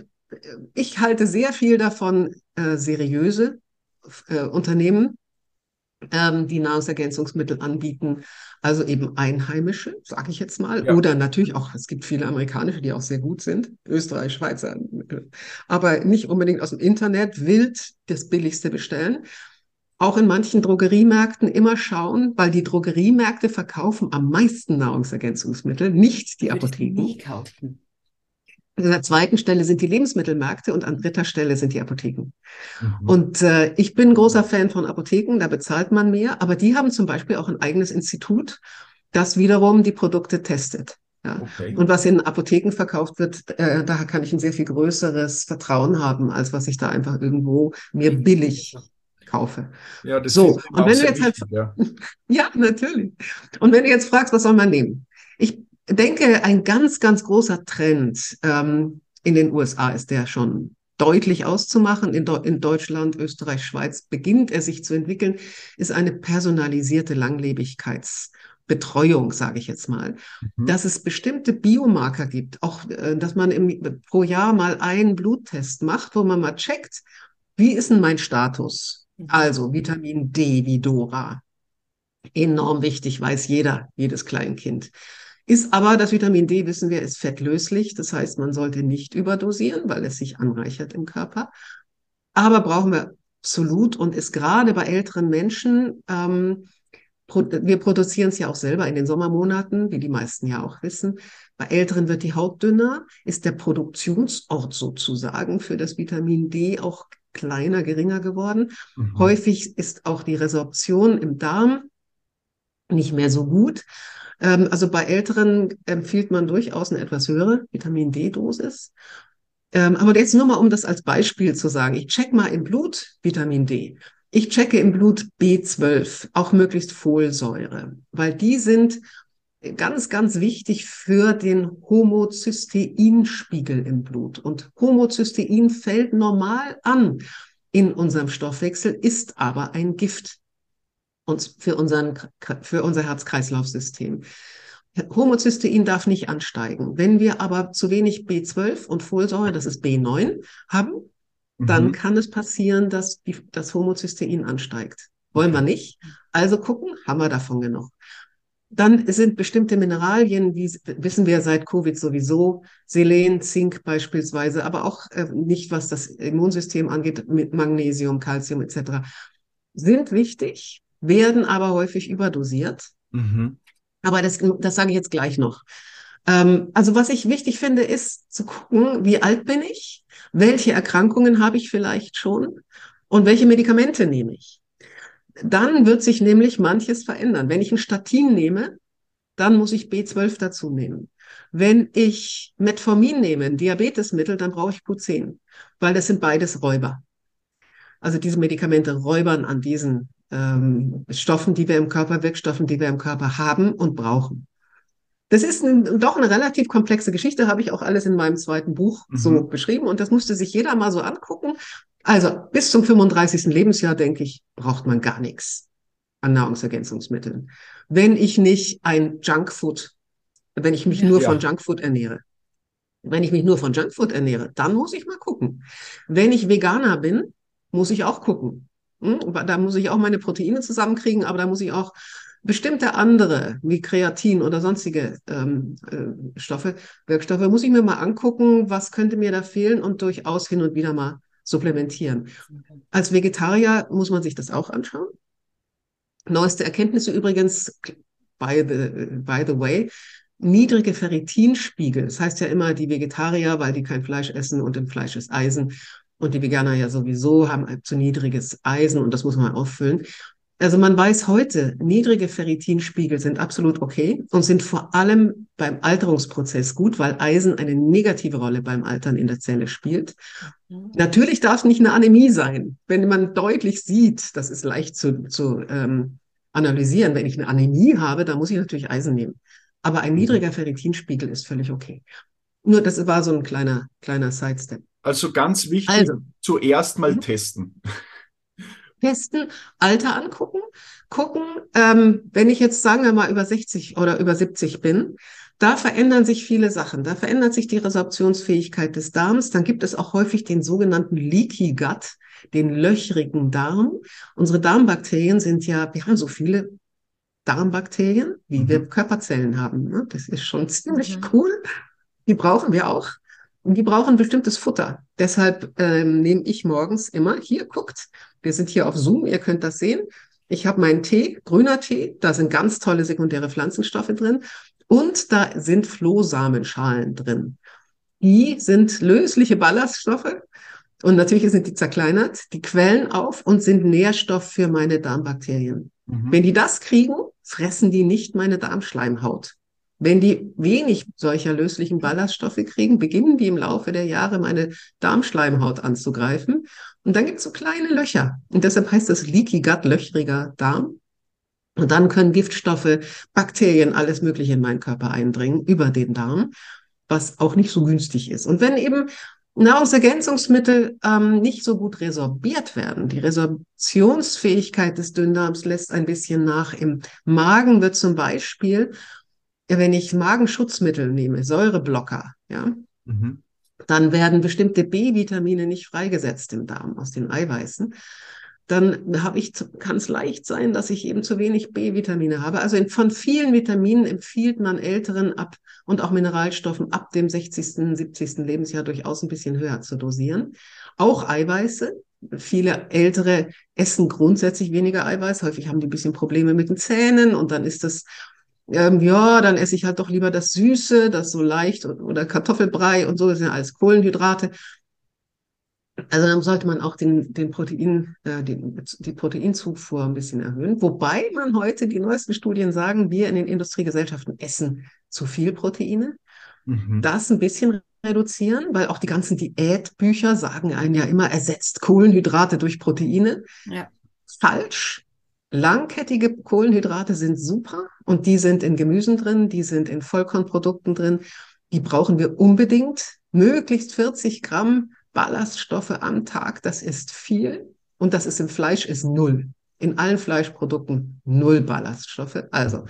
ich halte sehr viel davon, äh, seriöse äh, Unternehmen ähm, die Nahrungsergänzungsmittel anbieten, also eben einheimische, sage ich jetzt mal, ja. oder natürlich auch, es gibt viele amerikanische, die auch sehr gut sind, Österreich, Schweizer, aber nicht unbedingt aus dem Internet wild das Billigste bestellen. Auch in manchen Drogeriemärkten immer schauen, weil die Drogeriemärkte verkaufen am meisten Nahrungsergänzungsmittel, nicht die Apotheken. Nie kaufen. An der zweiten Stelle sind die Lebensmittelmärkte und an dritter Stelle sind die Apotheken. Mhm. Und äh, ich bin großer Fan von Apotheken, da bezahlt man mehr, aber die haben zum Beispiel auch ein eigenes Institut, das wiederum die Produkte testet. Ja. Okay. Und was in Apotheken verkauft wird, äh, da kann ich ein sehr viel größeres Vertrauen haben, als was ich da einfach irgendwo mir billig kaufe. Ja, das so. Und wenn du jetzt halt, ja. ja, natürlich. Und wenn du jetzt fragst, was soll man nehmen? Ich denke, ein ganz, ganz großer Trend ähm, in den USA ist der schon deutlich auszumachen. In, in, Deutschland, Österreich, Schweiz beginnt er sich zu entwickeln, ist eine personalisierte Langlebigkeitsbetreuung, sage ich jetzt mal. Mhm. Dass es bestimmte Biomarker gibt, auch äh, dass man im, pro Jahr mal einen Bluttest macht, wo man mal checkt, wie ist denn mein Status? Mhm. Also Vitamin D wie Dora. Enorm wichtig, weiß jeder, jedes Kleinkind. Ist aber das Vitamin D, wissen wir, ist fettlöslich. Das heißt, man sollte nicht überdosieren, weil es sich anreichert im Körper. Aber brauchen wir absolut und ist gerade bei älteren Menschen, ähm, wir produzieren es ja auch selber in den Sommermonaten, wie die meisten ja auch wissen. Bei Älteren wird die Haut dünner, ist der Produktionsort sozusagen für das Vitamin D auch kleiner, geringer geworden. Mhm. Häufig ist auch die Resorption im Darm nicht mehr so gut. Ähm, also bei Älteren empfiehlt man durchaus eine etwas höhere Vitamin D-Dosis. Ähm, aber jetzt nur mal, um das als Beispiel zu sagen. Ich check mal im Blut Vitamin D. Ich checke im Blut B12, auch möglichst Folsäure, weil die sind ganz, ganz wichtig für den Homozysteinspiegel im Blut. Und Homozystein fällt normal an in unserem Stoffwechsel, ist aber ein Gift uns für, unseren, für unser Herz-Kreislauf-System. Homozystein darf nicht ansteigen. Wenn wir aber zu wenig B12 und Folsäure, das ist B9, haben, mhm. dann kann es passieren, dass die, das Homozystein ansteigt. Wollen wir nicht. Also gucken, haben wir davon genug. Dann sind bestimmte Mineralien, wie wissen wir seit Covid sowieso, Selen, Zink beispielsweise, aber auch äh, nicht, was das Immunsystem angeht, mit Magnesium, Calcium etc., sind wichtig werden aber häufig überdosiert. Mhm. Aber das, das sage ich jetzt gleich noch. Ähm, also was ich wichtig finde, ist zu gucken, wie alt bin ich, welche Erkrankungen habe ich vielleicht schon und welche Medikamente nehme ich. Dann wird sich nämlich manches verändern. Wenn ich ein Statin nehme, dann muss ich B12 dazu nehmen. Wenn ich Metformin nehme, ein Diabetesmittel, dann brauche ich Q10, weil das sind beides Räuber. Also diese Medikamente räubern an diesen ähm, Stoffen, die wir im Körper, Wirkstoffen, die wir im Körper haben und brauchen. Das ist ein, doch eine relativ komplexe Geschichte, habe ich auch alles in meinem zweiten Buch mhm. so beschrieben und das musste sich jeder mal so angucken. Also bis zum 35. Lebensjahr, denke ich, braucht man gar nichts an Nahrungsergänzungsmitteln. Wenn ich nicht ein Junkfood, wenn ich mich nur ja. von Junkfood ernähre. Wenn ich mich nur von Junkfood ernähre, dann muss ich mal gucken. Wenn ich Veganer bin, muss ich auch gucken. Hm? Da muss ich auch meine Proteine zusammenkriegen, aber da muss ich auch bestimmte andere, wie Kreatin oder sonstige ähm, äh, Stoffe, Wirkstoffe, muss ich mir mal angucken, was könnte mir da fehlen und durchaus hin und wieder mal supplementieren. Als Vegetarier muss man sich das auch anschauen. Neueste Erkenntnisse übrigens, by the, by the way, niedrige Ferritinspiegel. Das heißt ja immer, die Vegetarier, weil die kein Fleisch essen und im Fleisch ist Eisen, und die Veganer ja sowieso haben ein zu niedriges Eisen und das muss man auffüllen. Also man weiß heute, niedrige Ferritinspiegel sind absolut okay und sind vor allem beim Alterungsprozess gut, weil Eisen eine negative Rolle beim Altern in der Zelle spielt. Natürlich darf es nicht eine Anämie sein. Wenn man deutlich sieht, das ist leicht zu, zu ähm, analysieren, wenn ich eine Anämie habe, dann muss ich natürlich Eisen nehmen. Aber ein mhm. niedriger Ferritinspiegel ist völlig okay. Nur das war so ein kleiner, kleiner Sidestep. Also ganz wichtig, also, zuerst mal mhm. testen. Testen, Alter angucken, gucken, ähm, wenn ich jetzt sagen wir mal über 60 oder über 70 bin, da verändern sich viele Sachen. Da verändert sich die Resorptionsfähigkeit des Darms. Dann gibt es auch häufig den sogenannten Leaky Gut, den löchrigen Darm. Unsere Darmbakterien sind ja, wir haben so viele Darmbakterien, wie mhm. wir Körperzellen haben. Ne? Das ist schon ziemlich mhm. cool. Die brauchen wir auch. Und die brauchen bestimmtes Futter. Deshalb ähm, nehme ich morgens immer, hier guckt, wir sind hier auf Zoom, ihr könnt das sehen. Ich habe meinen Tee, grüner Tee, da sind ganz tolle sekundäre Pflanzenstoffe drin und da sind Flohsamenschalen drin. Die sind lösliche Ballaststoffe und natürlich sind die zerkleinert, die quellen auf und sind Nährstoff für meine Darmbakterien. Mhm. Wenn die das kriegen, fressen die nicht meine Darmschleimhaut. Wenn die wenig solcher löslichen Ballaststoffe kriegen, beginnen die im Laufe der Jahre meine Darmschleimhaut anzugreifen. Und dann gibt es so kleine Löcher. Und deshalb heißt das Leaky Gut, löchriger Darm. Und dann können Giftstoffe, Bakterien, alles Mögliche in meinen Körper eindringen über den Darm, was auch nicht so günstig ist. Und wenn eben Nahrungsergänzungsmittel ähm, nicht so gut resorbiert werden. Die Resorptionsfähigkeit des Dünndarms lässt ein bisschen nach. Im Magen wird zum Beispiel, wenn ich Magenschutzmittel nehme, Säureblocker, ja, mhm. dann werden bestimmte B-Vitamine nicht freigesetzt im Darm aus den Eiweißen dann habe ich, kann es leicht sein, dass ich eben zu wenig B-Vitamine habe. Also in, von vielen Vitaminen empfiehlt man Älteren ab und auch Mineralstoffen ab dem 60., 70. Lebensjahr durchaus ein bisschen höher zu dosieren. Auch Eiweiße. Viele Ältere essen grundsätzlich weniger Eiweiß. Häufig haben die ein bisschen Probleme mit den Zähnen und dann ist das ähm, ja, dann esse ich halt doch lieber das Süße, das so leicht oder Kartoffelbrei und so, das sind alles Kohlenhydrate. Also dann sollte man auch den, den Protein, äh, die, die Proteinzufuhr ein bisschen erhöhen. Wobei man heute, die neuesten Studien sagen, wir in den Industriegesellschaften essen zu viel Proteine. Mhm. Das ein bisschen reduzieren, weil auch die ganzen Diätbücher sagen einen ja immer, ersetzt Kohlenhydrate durch Proteine. Ja. Falsch. Langkettige Kohlenhydrate sind super und die sind in Gemüsen drin, die sind in Vollkornprodukten drin. Die brauchen wir unbedingt. Möglichst 40 Gramm Ballaststoffe am Tag, das ist viel. Und das ist im Fleisch ist null. In allen Fleischprodukten null Ballaststoffe. Also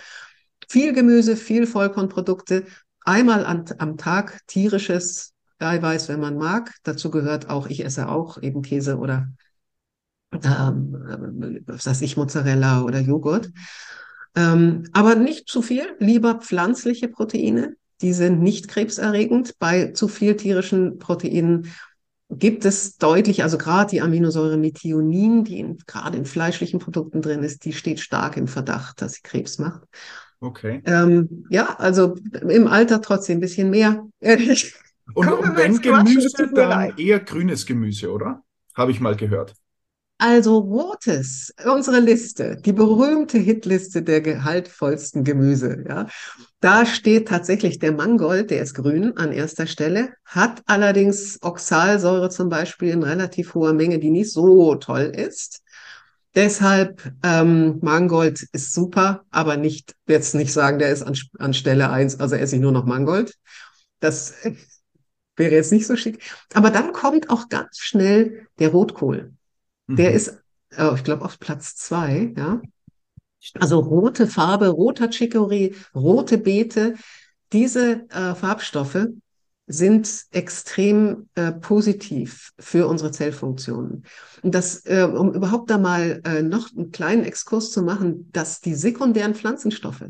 viel Gemüse, viel Vollkornprodukte, einmal an, am Tag tierisches Eiweiß, wenn man mag. Dazu gehört auch, ich esse auch eben Käse oder ähm, was weiß ich, Mozzarella oder Joghurt. Ähm, aber nicht zu viel, lieber pflanzliche Proteine. Die sind nicht krebserregend. Bei zu viel tierischen Proteinen gibt es deutlich, also gerade die Aminosäure Methionin, die in, gerade in fleischlichen Produkten drin ist, die steht stark im Verdacht, dass sie Krebs macht. Okay. Ähm, ja, also im Alter trotzdem ein bisschen mehr. und, und wenn Gemüse, dann eher grünes Gemüse, oder? Habe ich mal gehört. Also rotes, unsere Liste, die berühmte Hitliste der gehaltvollsten Gemüse, ja. Da steht tatsächlich der Mangold, der ist grün an erster Stelle, hat allerdings Oxalsäure zum Beispiel in relativ hoher Menge, die nicht so toll ist. Deshalb ähm, Mangold ist super, aber nicht jetzt nicht sagen, der ist an, an Stelle eins, also esse ich nur noch Mangold. Das wäre jetzt nicht so schick. Aber dann kommt auch ganz schnell der Rotkohl. Der mhm. ist, oh, ich glaube, auf Platz zwei, ja. Also rote Farbe, roter Chicory, rote Beete, diese äh, Farbstoffe sind extrem äh, positiv für unsere Zellfunktionen. Und das, äh, um überhaupt da mal äh, noch einen kleinen Exkurs zu machen, dass die sekundären Pflanzenstoffe,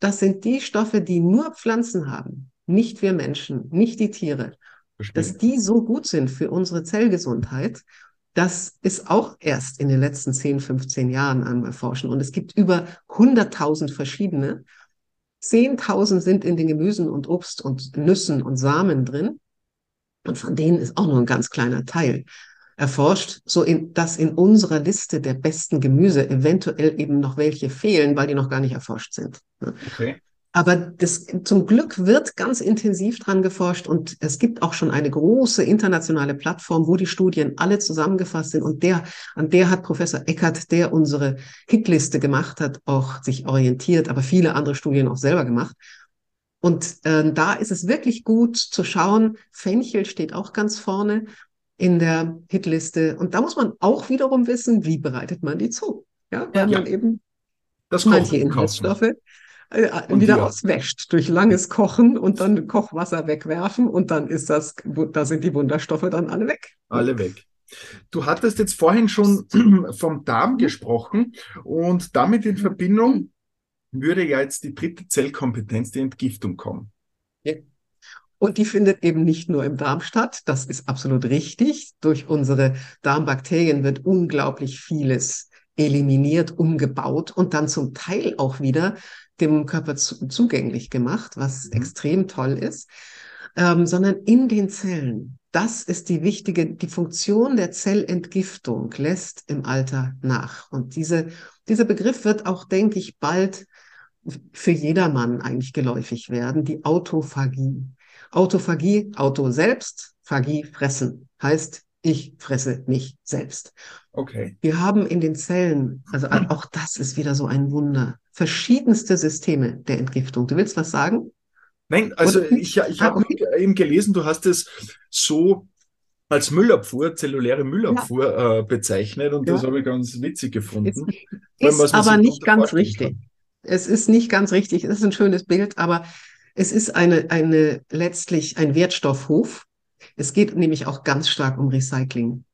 das sind die Stoffe, die nur Pflanzen haben, nicht wir Menschen, nicht die Tiere, Verstehen. dass die so gut sind für unsere Zellgesundheit das ist auch erst in den letzten 10, 15 Jahren am Erforschen. Und es gibt über 100.000 verschiedene. 10.000 sind in den Gemüsen und Obst und Nüssen und Samen drin. Und von denen ist auch nur ein ganz kleiner Teil erforscht, so in, dass in unserer Liste der besten Gemüse eventuell eben noch welche fehlen, weil die noch gar nicht erforscht sind. Okay. Aber das, zum Glück wird ganz intensiv dran geforscht und es gibt auch schon eine große internationale Plattform, wo die Studien alle zusammengefasst sind und der, an der hat Professor Eckert, der unsere Hitliste gemacht hat, auch sich orientiert, aber viele andere Studien auch selber gemacht. Und äh, da ist es wirklich gut zu schauen. Fenchel steht auch ganz vorne in der Hitliste. Und da muss man auch wiederum wissen, wie bereitet man die zu? Ja, weil ja. man eben das manche Inhaltsstoffe äh, wieder auswäscht durch langes Kochen und dann Kochwasser wegwerfen und dann ist das, da sind die Wunderstoffe dann alle weg. Alle weg. Du hattest jetzt vorhin schon vom Darm mhm. gesprochen und damit in Verbindung würde ja jetzt die dritte Zellkompetenz, die Entgiftung kommen. Ja. Und die findet eben nicht nur im Darm statt. Das ist absolut richtig. Durch unsere Darmbakterien wird unglaublich vieles eliminiert, umgebaut und dann zum Teil auch wieder dem Körper zu, zugänglich gemacht, was mhm. extrem toll ist, ähm, sondern in den Zellen. Das ist die wichtige, die Funktion der Zellentgiftung lässt im Alter nach. Und diese, dieser Begriff wird auch, denke ich, bald für jedermann eigentlich geläufig werden, die Autophagie. Autophagie, Auto selbst, Phagie, fressen, heißt, ich fresse mich selbst. Okay. Wir haben in den Zellen, also auch das ist wieder so ein Wunder, verschiedenste Systeme der Entgiftung. Du willst was sagen? Nein, also Oder? ich, ich habe ah, eben gelesen, du hast es so als Müllabfuhr, zelluläre Müllabfuhr ja. äh, bezeichnet und ja. das habe ich ganz witzig gefunden. Ist, ist aber nicht ganz richtig. Kann. Es ist nicht ganz richtig. Es ist ein schönes Bild, aber es ist eine, eine letztlich ein Wertstoffhof. Es geht nämlich auch ganz stark um Recycling.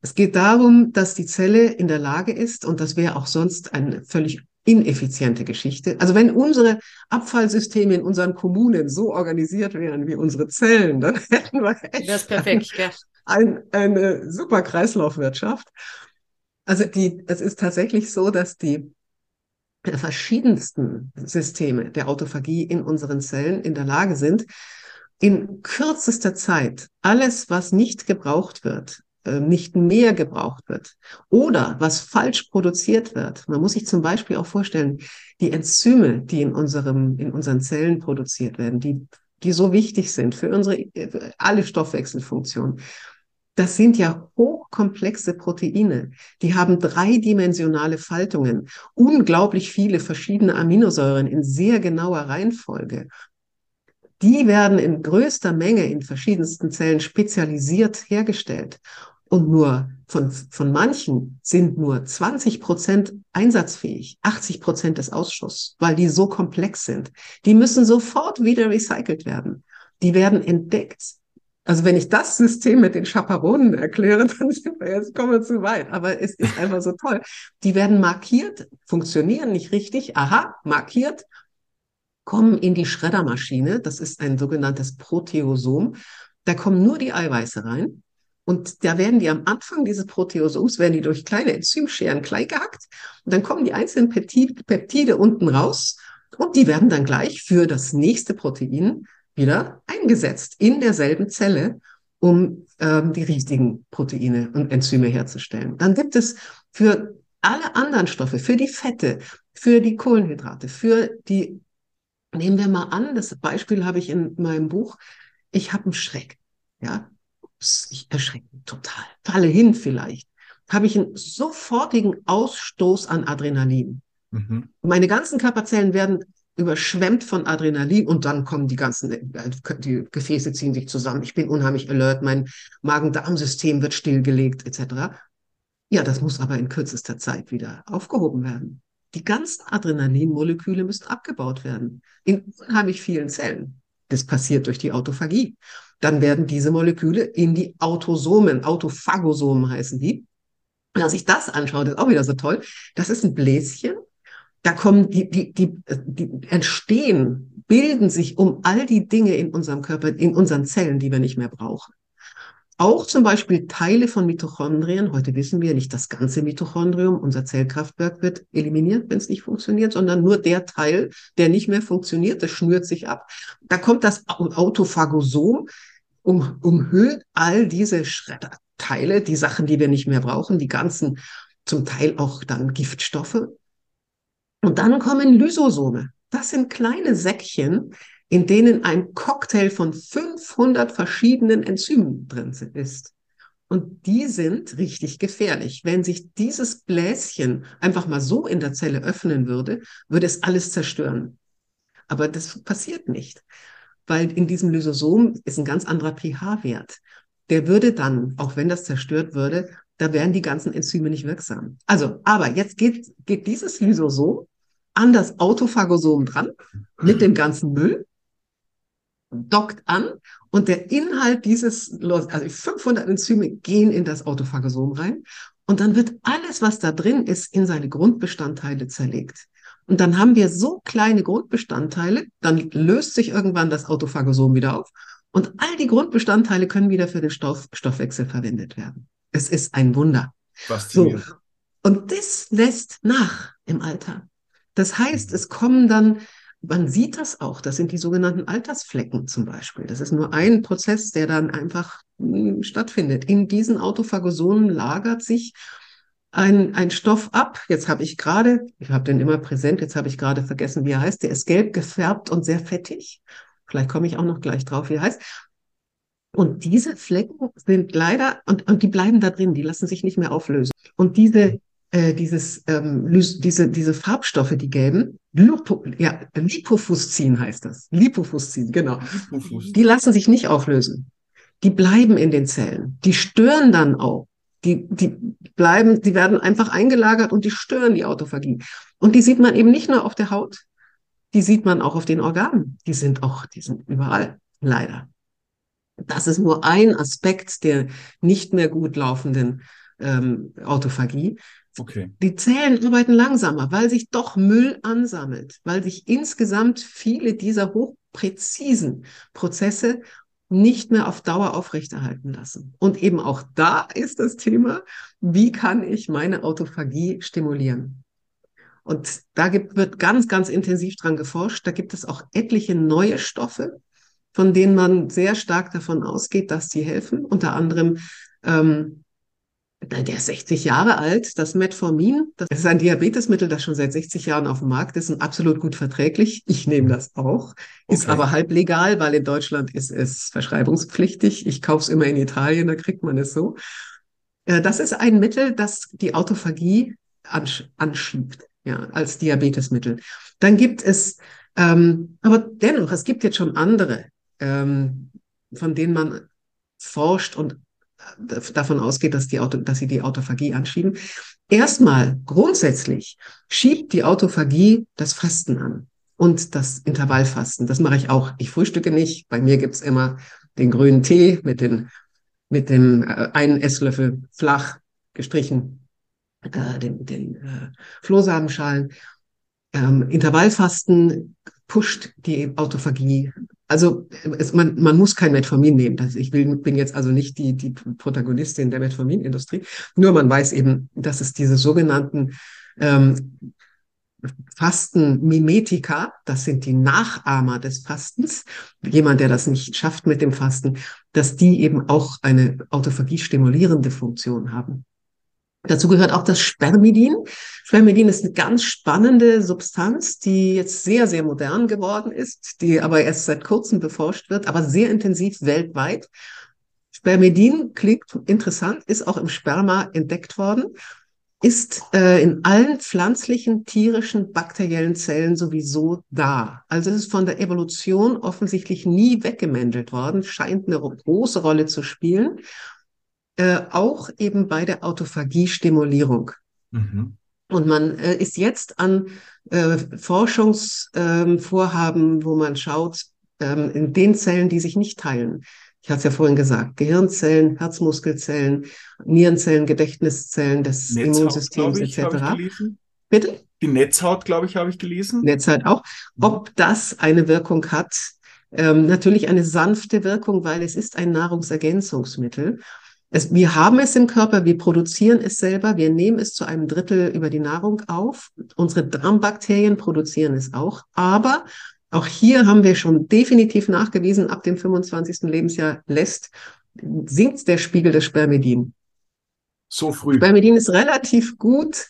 Es geht darum, dass die Zelle in der Lage ist, und das wäre auch sonst eine völlig ineffiziente Geschichte. Also wenn unsere Abfallsysteme in unseren Kommunen so organisiert wären wie unsere Zellen, dann hätten wir echt das perfekt, ein, ein, eine super Kreislaufwirtschaft. Also die, es ist tatsächlich so, dass die verschiedensten Systeme der Autophagie in unseren Zellen in der Lage sind, in kürzester Zeit alles, was nicht gebraucht wird, äh, nicht mehr gebraucht wird oder was falsch produziert wird. Man muss sich zum Beispiel auch vorstellen, die Enzyme, die in unserem, in unseren Zellen produziert werden, die, die so wichtig sind für unsere, für alle Stoffwechselfunktionen. Das sind ja hochkomplexe Proteine. Die haben dreidimensionale Faltungen, unglaublich viele verschiedene Aminosäuren in sehr genauer Reihenfolge die werden in größter Menge in verschiedensten Zellen spezialisiert hergestellt. Und nur von, von manchen sind nur 20 Prozent einsatzfähig, 80 Prozent des Ausschusses, weil die so komplex sind. Die müssen sofort wieder recycelt werden. Die werden entdeckt. Also wenn ich das System mit den Chaperonen erkläre, dann sind wir jetzt kommen wir zu weit. Aber es ist einfach so toll. Die werden markiert, funktionieren nicht richtig. Aha, markiert, kommen in die Schreddermaschine. Das ist ein sogenanntes Proteosom. Da kommen nur die Eiweiße rein. Und da werden die am Anfang dieses Proteosoms, werden die durch kleine Enzymscheren klein gehackt. Und dann kommen die einzelnen Peptide unten raus. Und die werden dann gleich für das nächste Protein wieder eingesetzt in derselben Zelle, um ähm, die richtigen Proteine und Enzyme herzustellen. Dann gibt es für alle anderen Stoffe, für die Fette, für die Kohlenhydrate, für die, nehmen wir mal an, das Beispiel habe ich in meinem Buch, ich habe einen Schreck. Ja, ich erschrecke mich total, falle hin vielleicht, habe ich einen sofortigen Ausstoß an Adrenalin. Mhm. Meine ganzen Körperzellen werden überschwemmt von Adrenalin und dann kommen die ganzen, die Gefäße ziehen sich zusammen. Ich bin unheimlich alert, mein Magen-Darm-System wird stillgelegt, etc. Ja, das muss aber in kürzester Zeit wieder aufgehoben werden. Die ganzen Adrenalinmoleküle müssen abgebaut werden in unheimlich vielen Zellen. Das passiert durch die Autophagie dann werden diese Moleküle in die Autosomen, Autophagosomen heißen die. Wenn man sich das anschaut, ist auch wieder so toll. Das ist ein Bläschen. Da kommen die, die, die, die entstehen, bilden sich um all die Dinge in unserem Körper, in unseren Zellen, die wir nicht mehr brauchen. Auch zum Beispiel Teile von Mitochondrien. Heute wissen wir nicht das ganze Mitochondrium. Unser Zellkraftwerk wird eliminiert, wenn es nicht funktioniert, sondern nur der Teil, der nicht mehr funktioniert. Das schnürt sich ab. Da kommt das Autophagosom, um, umhüllt all diese Schredderteile, die Sachen, die wir nicht mehr brauchen, die ganzen, zum Teil auch dann Giftstoffe. Und dann kommen Lysosome. Das sind kleine Säckchen, in denen ein Cocktail von 500 verschiedenen Enzymen drin ist. Und die sind richtig gefährlich. Wenn sich dieses Bläschen einfach mal so in der Zelle öffnen würde, würde es alles zerstören. Aber das passiert nicht, weil in diesem Lysosom ist ein ganz anderer pH-Wert. Der würde dann, auch wenn das zerstört würde, da wären die ganzen Enzyme nicht wirksam. Also, aber jetzt geht, geht dieses Lysosom an das Autophagosom dran mit dem ganzen Müll dockt an und der Inhalt dieses, also 500 Enzyme gehen in das Autophagosom rein und dann wird alles, was da drin ist, in seine Grundbestandteile zerlegt. Und dann haben wir so kleine Grundbestandteile, dann löst sich irgendwann das Autophagosom wieder auf und all die Grundbestandteile können wieder für den Stoff, Stoffwechsel verwendet werden. Es ist ein Wunder. So. Und das lässt nach im Alter. Das heißt, es kommen dann man sieht das auch. Das sind die sogenannten Altersflecken zum Beispiel. Das ist nur ein Prozess, der dann einfach hm, stattfindet. In diesen Autophagosomen lagert sich ein, ein Stoff ab. Jetzt habe ich gerade, ich habe den immer präsent, jetzt habe ich gerade vergessen, wie er heißt. Der ist gelb gefärbt und sehr fettig. Vielleicht komme ich auch noch gleich drauf, wie er heißt. Und diese Flecken sind leider, und, und die bleiben da drin, die lassen sich nicht mehr auflösen. Und diese äh, dieses, ähm, diese, diese Farbstoffe, die gelben, Lupo, ja, Lipofuscin heißt das. Lipofuscin, genau. Lipofuscin. Die lassen sich nicht auflösen. die bleiben in den Zellen. Die stören dann auch. Die, die bleiben, die werden einfach eingelagert und die stören die Autophagie. Und die sieht man eben nicht nur auf der Haut, die sieht man auch auf den Organen. Die sind auch, die sind überall, leider. Das ist nur ein Aspekt der nicht mehr gut laufenden ähm, Autophagie. Okay. Die Zellen arbeiten langsamer, weil sich doch Müll ansammelt, weil sich insgesamt viele dieser hochpräzisen Prozesse nicht mehr auf Dauer aufrechterhalten lassen. Und eben auch da ist das Thema, wie kann ich meine Autophagie stimulieren? Und da gibt, wird ganz, ganz intensiv dran geforscht. Da gibt es auch etliche neue Stoffe, von denen man sehr stark davon ausgeht, dass die helfen. Unter anderem ähm, der ist 60 Jahre alt, das Metformin, das ist ein Diabetesmittel, das schon seit 60 Jahren auf dem Markt ist und absolut gut verträglich. Ich nehme das auch, ist okay. aber halb legal, weil in Deutschland ist es verschreibungspflichtig. Ich kaufe es immer in Italien, da kriegt man es so. Äh, das ist ein Mittel, das die Autophagie ansch anschiebt, ja, als Diabetesmittel. Dann gibt es, ähm, aber dennoch, es gibt jetzt schon andere, ähm, von denen man forscht und davon ausgeht, dass, die Auto, dass sie die Autophagie anschieben. Erstmal grundsätzlich schiebt die Autophagie das Fasten an und das Intervallfasten. Das mache ich auch. Ich frühstücke nicht. Bei mir gibt's immer den grünen Tee mit, den, mit dem äh, einen Esslöffel flach gestrichen, äh, den, den äh, Flohsamenschalen. Ähm, Intervallfasten pusht die Autophagie also es, man, man muss kein Metformin nehmen. Das, ich will, bin jetzt also nicht die, die Protagonistin der Metforminindustrie. Nur man weiß eben, dass es diese sogenannten ähm, Fastenmimetika, das sind die Nachahmer des Fastens, jemand, der das nicht schafft mit dem Fasten, dass die eben auch eine Autophagie stimulierende Funktion haben. Dazu gehört auch das Spermidin. Spermidin ist eine ganz spannende Substanz, die jetzt sehr, sehr modern geworden ist, die aber erst seit kurzem beforscht wird, aber sehr intensiv weltweit. Spermidin klingt interessant, ist auch im Sperma entdeckt worden, ist äh, in allen pflanzlichen, tierischen, bakteriellen Zellen sowieso da. Also es ist von der Evolution offensichtlich nie weggemändelt worden, scheint eine große Rolle zu spielen äh, auch eben bei der Autophagie-Stimulierung. Mhm. Und man äh, ist jetzt an äh, Forschungsvorhaben, ähm, wo man schaut, ähm, in den Zellen, die sich nicht teilen. Ich hatte es ja vorhin gesagt, Gehirnzellen, Herzmuskelzellen, Nierenzellen, Gedächtniszellen des Netzhaut, Immunsystems ich, etc. Bitte? Die Netzhaut, glaube ich, habe ich gelesen. Netzhaut auch. Mhm. Ob das eine Wirkung hat, ähm, natürlich eine sanfte Wirkung, weil es ist ein Nahrungsergänzungsmittel. Es, wir haben es im Körper, wir produzieren es selber, wir nehmen es zu einem Drittel über die Nahrung auf. Unsere Darmbakterien produzieren es auch. Aber auch hier haben wir schon definitiv nachgewiesen, ab dem 25. Lebensjahr lässt, sinkt der Spiegel des Spermidin. So früh. Spermidin ist relativ gut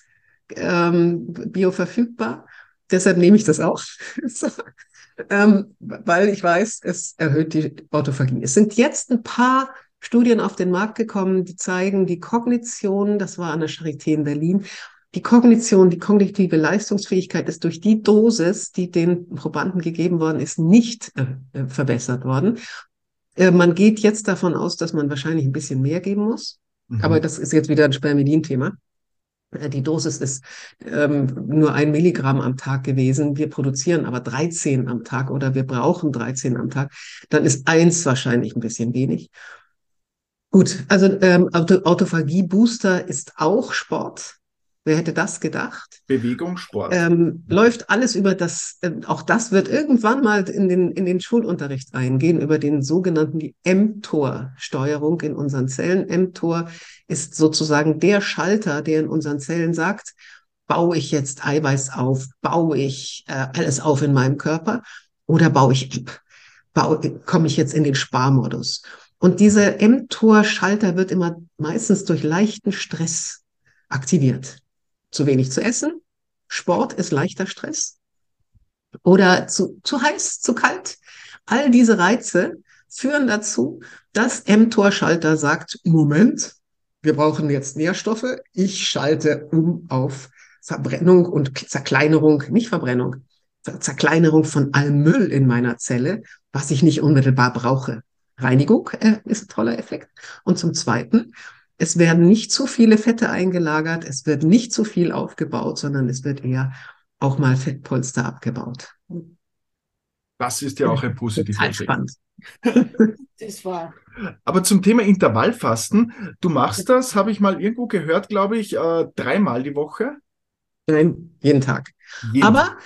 ähm, bioverfügbar. Deshalb nehme ich das auch. so. ähm, weil ich weiß, es erhöht die Autophagie. Es sind jetzt ein paar Studien auf den Markt gekommen, die zeigen, die Kognition, das war an der Charité in Berlin, die Kognition, die kognitive Leistungsfähigkeit ist durch die Dosis, die den Probanden gegeben worden ist, nicht äh, äh verbessert worden. Äh, man geht jetzt davon aus, dass man wahrscheinlich ein bisschen mehr geben muss. Mhm. Aber das ist jetzt wieder ein Spermidin-Thema. Äh, die Dosis ist ähm, nur ein Milligramm am Tag gewesen. Wir produzieren aber 13 am Tag oder wir brauchen 13 am Tag. Dann ist eins wahrscheinlich ein bisschen wenig. Gut, also ähm, Auto, Autophagie-Booster ist auch Sport. Wer hätte das gedacht? Bewegung, Sport. Ähm, läuft alles über das, äh, auch das wird irgendwann mal in den, in den Schulunterricht eingehen, über den sogenannten mTOR-Steuerung in unseren Zellen. mTOR ist sozusagen der Schalter, der in unseren Zellen sagt, baue ich jetzt Eiweiß auf, baue ich äh, alles auf in meinem Körper oder baue ich ab, baue, komme ich jetzt in den Sparmodus. Und dieser mTOR-Schalter wird immer meistens durch leichten Stress aktiviert. Zu wenig zu essen, Sport ist leichter Stress oder zu, zu heiß, zu kalt. All diese Reize führen dazu, dass mTOR-Schalter sagt, Moment, wir brauchen jetzt Nährstoffe, ich schalte um auf Verbrennung und Zerkleinerung, nicht Verbrennung, Zerkleinerung von allem Müll in meiner Zelle, was ich nicht unmittelbar brauche. Reinigung äh, ist ein toller Effekt. Und zum Zweiten, es werden nicht zu viele Fette eingelagert, es wird nicht zu viel aufgebaut, sondern es wird eher auch mal Fettpolster abgebaut. Das ist ja auch ein positiver Total spannend. Das war. Aber zum Thema Intervallfasten, du machst das, habe ich mal irgendwo gehört, glaube ich, äh, dreimal die Woche. Nein, jeden Tag. Jeden. Aber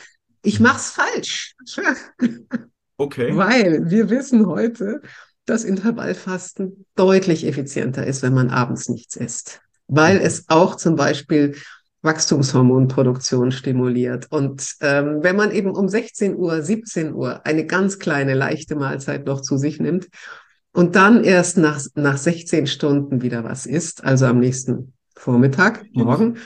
ich mache es falsch. okay. Weil wir wissen heute, dass Intervallfasten deutlich effizienter ist, wenn man abends nichts isst. Weil es auch zum Beispiel Wachstumshormonproduktion stimuliert. Und ähm, wenn man eben um 16 Uhr, 17 Uhr eine ganz kleine, leichte Mahlzeit noch zu sich nimmt und dann erst nach, nach 16 Stunden wieder was isst, also am nächsten Vormittag, morgen,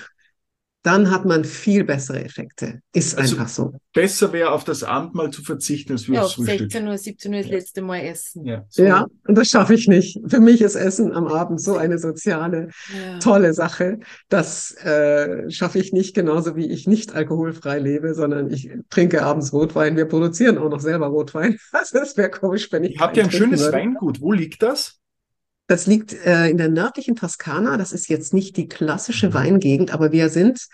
dann hat man viel bessere Effekte. Ist Also, einfach so. Besser wäre, auf das Abendmahl zu verzichten, als Ja, aufs auf Frühstück. 16 Uhr, 17 Uhr das letzte Mal essen. Ja, so. Ja, und das schaffe ich nicht. Für mich ist Essen am Abend so eine soziale, Ja. tolle Sache. Das äh, schaffe ich nicht, genauso wie ich nicht alkoholfrei lebe, sondern ich trinke abends Rotwein. Wir produzieren auch noch selber Rotwein. Also es wäre komisch, wenn ich Ihr habt ja ein schönes würde. Weingut. Wo liegt das? Das liegt äh, in der nördlichen Toskana. Das ist jetzt nicht die klassische Weingegend, aber wir sind,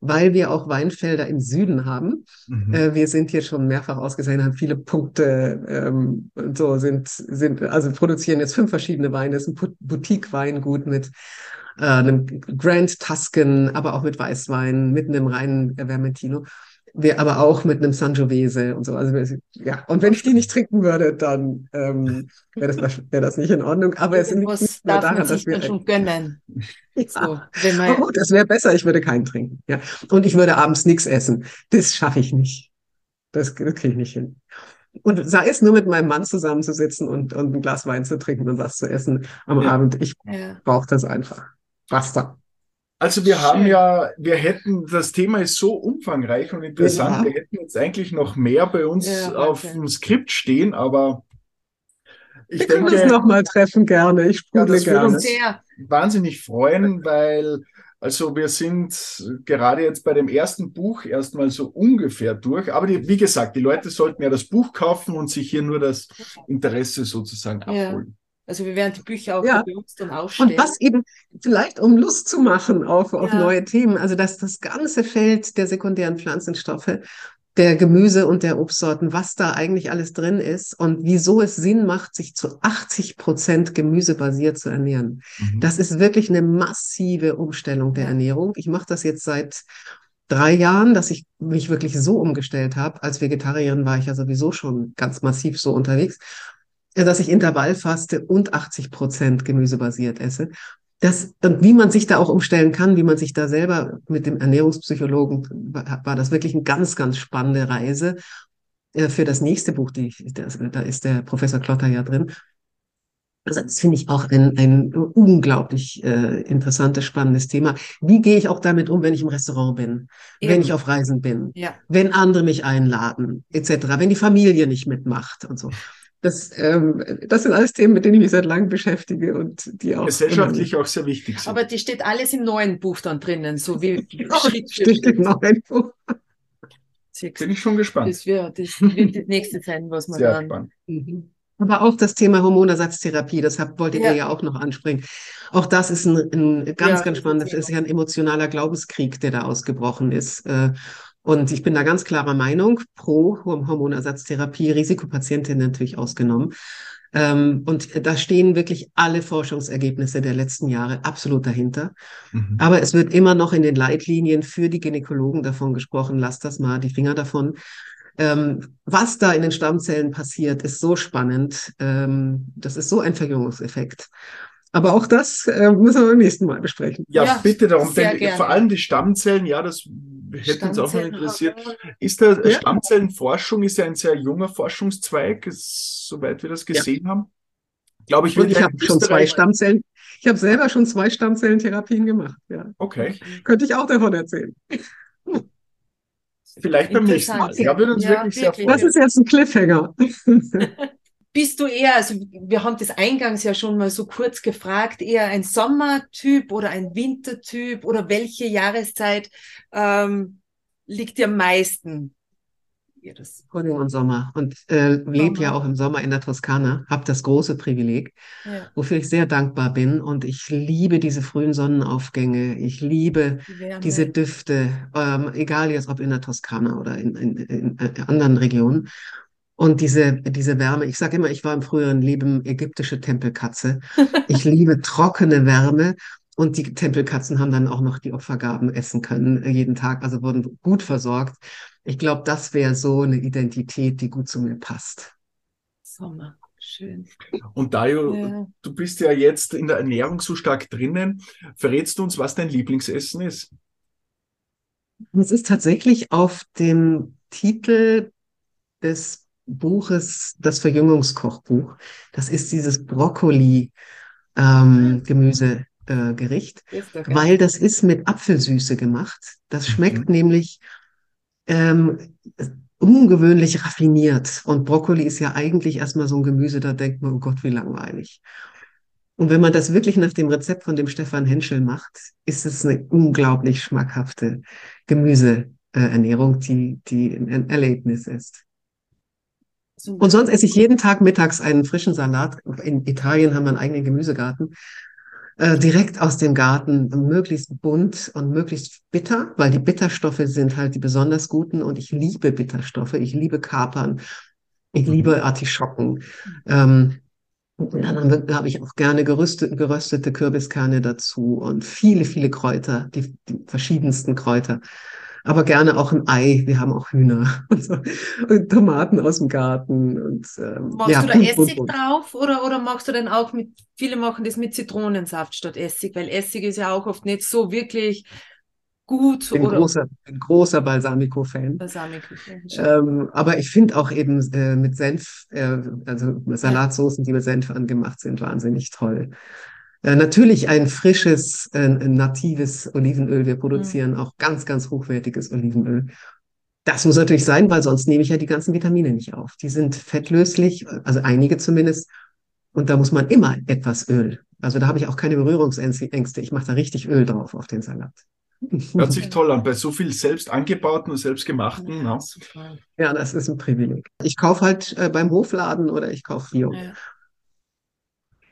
weil wir auch Weinfelder im Süden haben, Mhm. äh, wir sind hier schon mehrfach ausgesehen, haben viele Punkte, ähm, und so sind, sind, also produzieren jetzt fünf verschiedene Weine. Das ist ein Boutique-Weingut mit äh, einem Grand Tuscan, aber auch mit Weißwein, mit einem reinen Vermentino. Wir aber auch mit einem Sangiovese und so. Also ja, und wenn ich die nicht trinken würde, dann ähm, wäre das, wäre das nicht in Ordnung. Aber es liegt nicht nur darf daran, man dass sich wir schon gönnen. ja. So, wenn Aber man, gut, es wäre besser, ich würde keinen trinken. Ja. Und ich würde abends nichts essen. Das schaffe ich nicht. Das, das kriege ich nicht hin. Und sei es nur mit meinem Mann zusammenzusitzen und, und ein Glas Wein zu trinken und was zu essen am Ja. Abend. Ich ja. brauche das einfach. Basta. Also wir haben ja, wir hätten, das Thema ist so umfangreich und interessant, Ja. wir hätten jetzt eigentlich noch mehr bei uns Ja, auf Wahnsinn. dem Skript stehen, aber ich Wir können uns denke, nochmal treffen, gerne. Ich Ja, sprudle würde gerne. uns- Sehr. wahnsinnig freuen, weil also wir sind gerade jetzt bei dem ersten Buch erstmal so ungefähr durch. Aber die, wie gesagt, die Leute sollten ja das Buch kaufen und sich hier nur das Interesse sozusagen Ja. abholen. Also wir werden die Bücher auch Ja. bei uns dann ausstellen. Und was eben vielleicht, um Lust zu machen auf, auf Ja. neue Themen, also dass das ganze Feld der sekundären Pflanzenstoffe, der Gemüse und der Obstsorten, was da eigentlich alles drin ist und wieso es Sinn macht, sich zu 80 Prozent gemüsebasiert zu ernähren. Mhm. Das ist wirklich eine massive Umstellung der Ernährung. Ich mache das jetzt seit drei Jahren, dass ich mich wirklich so umgestellt habe. Als Vegetarierin war ich ja sowieso schon ganz massiv so unterwegs, dass ich Intervallfaste und 80 Prozent gemüsebasiert esse. Das, und wie man sich da auch umstellen kann, wie man sich da selber mit dem Ernährungspsychologen, war, war das wirklich eine ganz, ganz spannende Reise äh, für das nächste Buch. Die, das, da ist der Professor Klotter ja drin. Also das finde ich auch ein, ein unglaublich äh, interessantes, spannendes Thema. Wie gehe ich auch damit um, wenn ich im Restaurant bin, wenn Eben. ich auf Reisen bin, Ja. wenn andere mich einladen, etc., wenn die Familie nicht mitmacht und so. Das, ähm, das sind alles Themen, mit denen ich mich seit langem beschäftige und die auch Gesellschaftlich auch sehr wichtig sind. Aber die steht alles im neuen Buch dann drinnen, so wie für steht genau irgendwo. Siehst Bin ich schon gespannt. Das wird das, wird das nächste sein, was man Sehr dann. spannend. Mhm. Aber auch das Thema Hormonersatztherapie, das habt, wolltet Ja. ihr ja auch noch ansprechen. Auch das ist ein, ein ganz, Ja, ganz das spannendes, ist ist ja ein emotionaler Glaubenskrieg, der da ausgebrochen ist. Und ich bin da ganz klarer Meinung, pro Horm- Hormonersatztherapie, Risikopatientinnen natürlich ausgenommen. Ähm, Und da stehen wirklich alle Forschungsergebnisse der letzten Jahre absolut dahinter. Mhm. Aber es wird immer noch in den Leitlinien für die Gynäkologen davon gesprochen, lasst das mal, die Finger davon. Ähm, was da in den Stammzellen passiert, ist so spannend. Ähm, das ist so ein Verjüngungseffekt. Aber auch das äh, müssen wir beim nächsten Mal besprechen. Ja, Ja, bitte darum, denn gerne. vor allem die Stammzellen, ja, das hätte uns auch mal interessiert. Ist der Ja. Stammzellenforschung ist ja ein sehr junger Forschungszweig, ist, soweit wir das Ja. gesehen haben. Glaube ich, Und ich ja habe schon zwei Stammzellen. Ich habe selber schon zwei Stammzellentherapien gemacht. Ja, Okay, könnte ich auch davon erzählen. vielleicht beim nächsten Mal. Ja, würde uns Ja, wirklich sehr wirklich. Das freuen. ist jetzt ein Cliffhanger. Bist du eher, also wir haben das eingangs ja schon mal so kurz gefragt, eher ein Sommertyp oder ein Wintertyp oder welche Jahreszeit ähm, liegt dir am meisten? Jedes. Frühling und Sommer. Und äh, lebe ja auch im Sommer in der Toskana, habe das große Privileg, Ja, wofür ich sehr dankbar bin. Und ich liebe diese frühen Sonnenaufgänge. Ich liebe die diese Düfte, ähm, egal jetzt ob in der Toskana oder in, in, in, äh, anderen Regionen. Und diese, diese Wärme, ich sage immer, ich war im früheren Leben ägyptische Tempelkatze. Ich liebe trockene Wärme. Und die Tempelkatzen haben dann auch noch die Opfergaben essen können, äh, jeden Tag, also wurden gut versorgt. Ich glaube, das wäre so eine Identität, die gut zu mir passt. Sommer. Schön. Und Dario, Ja. du bist ja jetzt in der Ernährung so stark drinnen. Verrätst du uns, was dein Lieblingsessen ist? Es ist tatsächlich auf dem Titel des Buches, das Verjüngungskochbuch. Das ist dieses Brokkoli-Gemüsegericht, Das ist doch geil. weil das ist mit Apfelsüße gemacht. Das schmeckt nämlich ähm, ungewöhnlich raffiniert. Und Brokkoli ist ja eigentlich erstmal so ein Gemüse, da denkt man, oh Gott, wie langweilig. Und wenn man das wirklich nach dem Rezept von dem Stefan Henschel macht, ist es eine unglaublich schmackhafte Gemüseernährung, die, die ein Erlebnis ist. Und sonst esse ich jeden Tag mittags einen frischen Salat. In Italien haben wir einen eigenen Gemüsegarten. Äh, direkt aus dem Garten, möglichst bunt und möglichst bitter, weil die Bitterstoffe sind halt die besonders guten und ich liebe Bitterstoffe. Ich liebe Kapern. Ich liebe Artischocken. Ähm, und dann habe ich auch gerne gerüstete, geröstete Kürbiskerne dazu und viele, viele Kräuter, die, die verschiedensten Kräuter. Aber gerne auch ein Ei. Wir haben auch Hühner und, so. und Tomaten aus dem Garten. Und, ähm, Machst ja, du da Essig bunt. drauf oder, oder machst du dann auch mit, viele machen das mit Zitronensaft statt Essig, weil Essig ist ja auch oft nicht so wirklich gut Ich bin oder großer, bin großer Balsamico-Fan. Balsamico. Ähm, aber ich finde auch eben äh, mit Senf, äh, also Salatsoßen, die mit Senf angemacht sind, wahnsinnig toll. Äh, natürlich ein frisches, äh, ein natives Olivenöl. Wir produzieren auch ganz, ganz hochwertiges Olivenöl. Das muss natürlich sein, weil sonst nehme ich ja die ganzen Vitamine nicht auf. Die sind fettlöslich, also einige zumindest. Und da muss man immer etwas Öl. Also da habe ich auch keine Berührungsängste. Ich mache da richtig Öl drauf auf den Salat. Hört sich toll an, bei so viel selbst angebauten und selbstgemachten. Ja, ne? super. Ja, das ist ein Privileg. Ich kaufe halt äh, beim Hofladen oder ich kaufe Bio. Ja.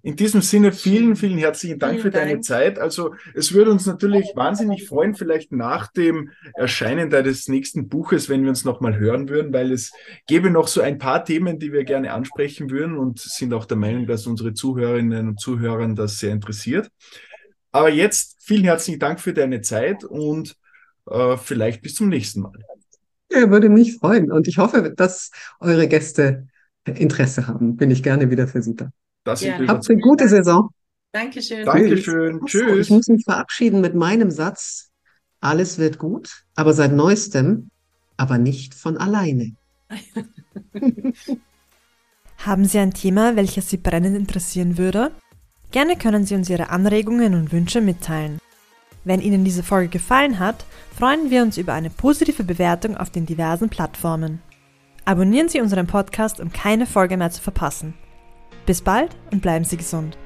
In diesem Sinne vielen, vielen herzlichen Dank Vielen für deine Dank. Zeit. Also es würde uns natürlich wahnsinnig freuen, vielleicht nach dem Erscheinen deines nächsten Buches, wenn wir uns nochmal hören würden, weil es gäbe noch so ein paar Themen, die wir gerne ansprechen würden und sind auch der Meinung, dass unsere Zuhörerinnen und Zuhörer das sehr interessiert. Aber jetzt vielen herzlichen Dank für deine Zeit und äh, vielleicht bis zum nächsten Mal. Ja, würde mich freuen. Und ich hoffe, dass eure Gäste Interesse haben. Bin ich gerne wieder für Sie da. Das wir Habt eine gute Saison. Dankeschön. Dankeschön. Ach so, Ich Tschüss. muss mich verabschieden mit meinem Satz. Alles wird gut, aber seit neuestem, aber nicht von alleine. Haben Sie ein Thema, welches Sie brennend interessieren würde? Gerne können Sie uns Ihre Anregungen und Wünsche mitteilen. Wenn Ihnen diese Folge gefallen hat, freuen wir uns über eine positive Bewertung auf den diversen Plattformen. Abonnieren Sie unseren Podcast, um keine Folge mehr zu verpassen. Bis bald und bleiben Sie gesund.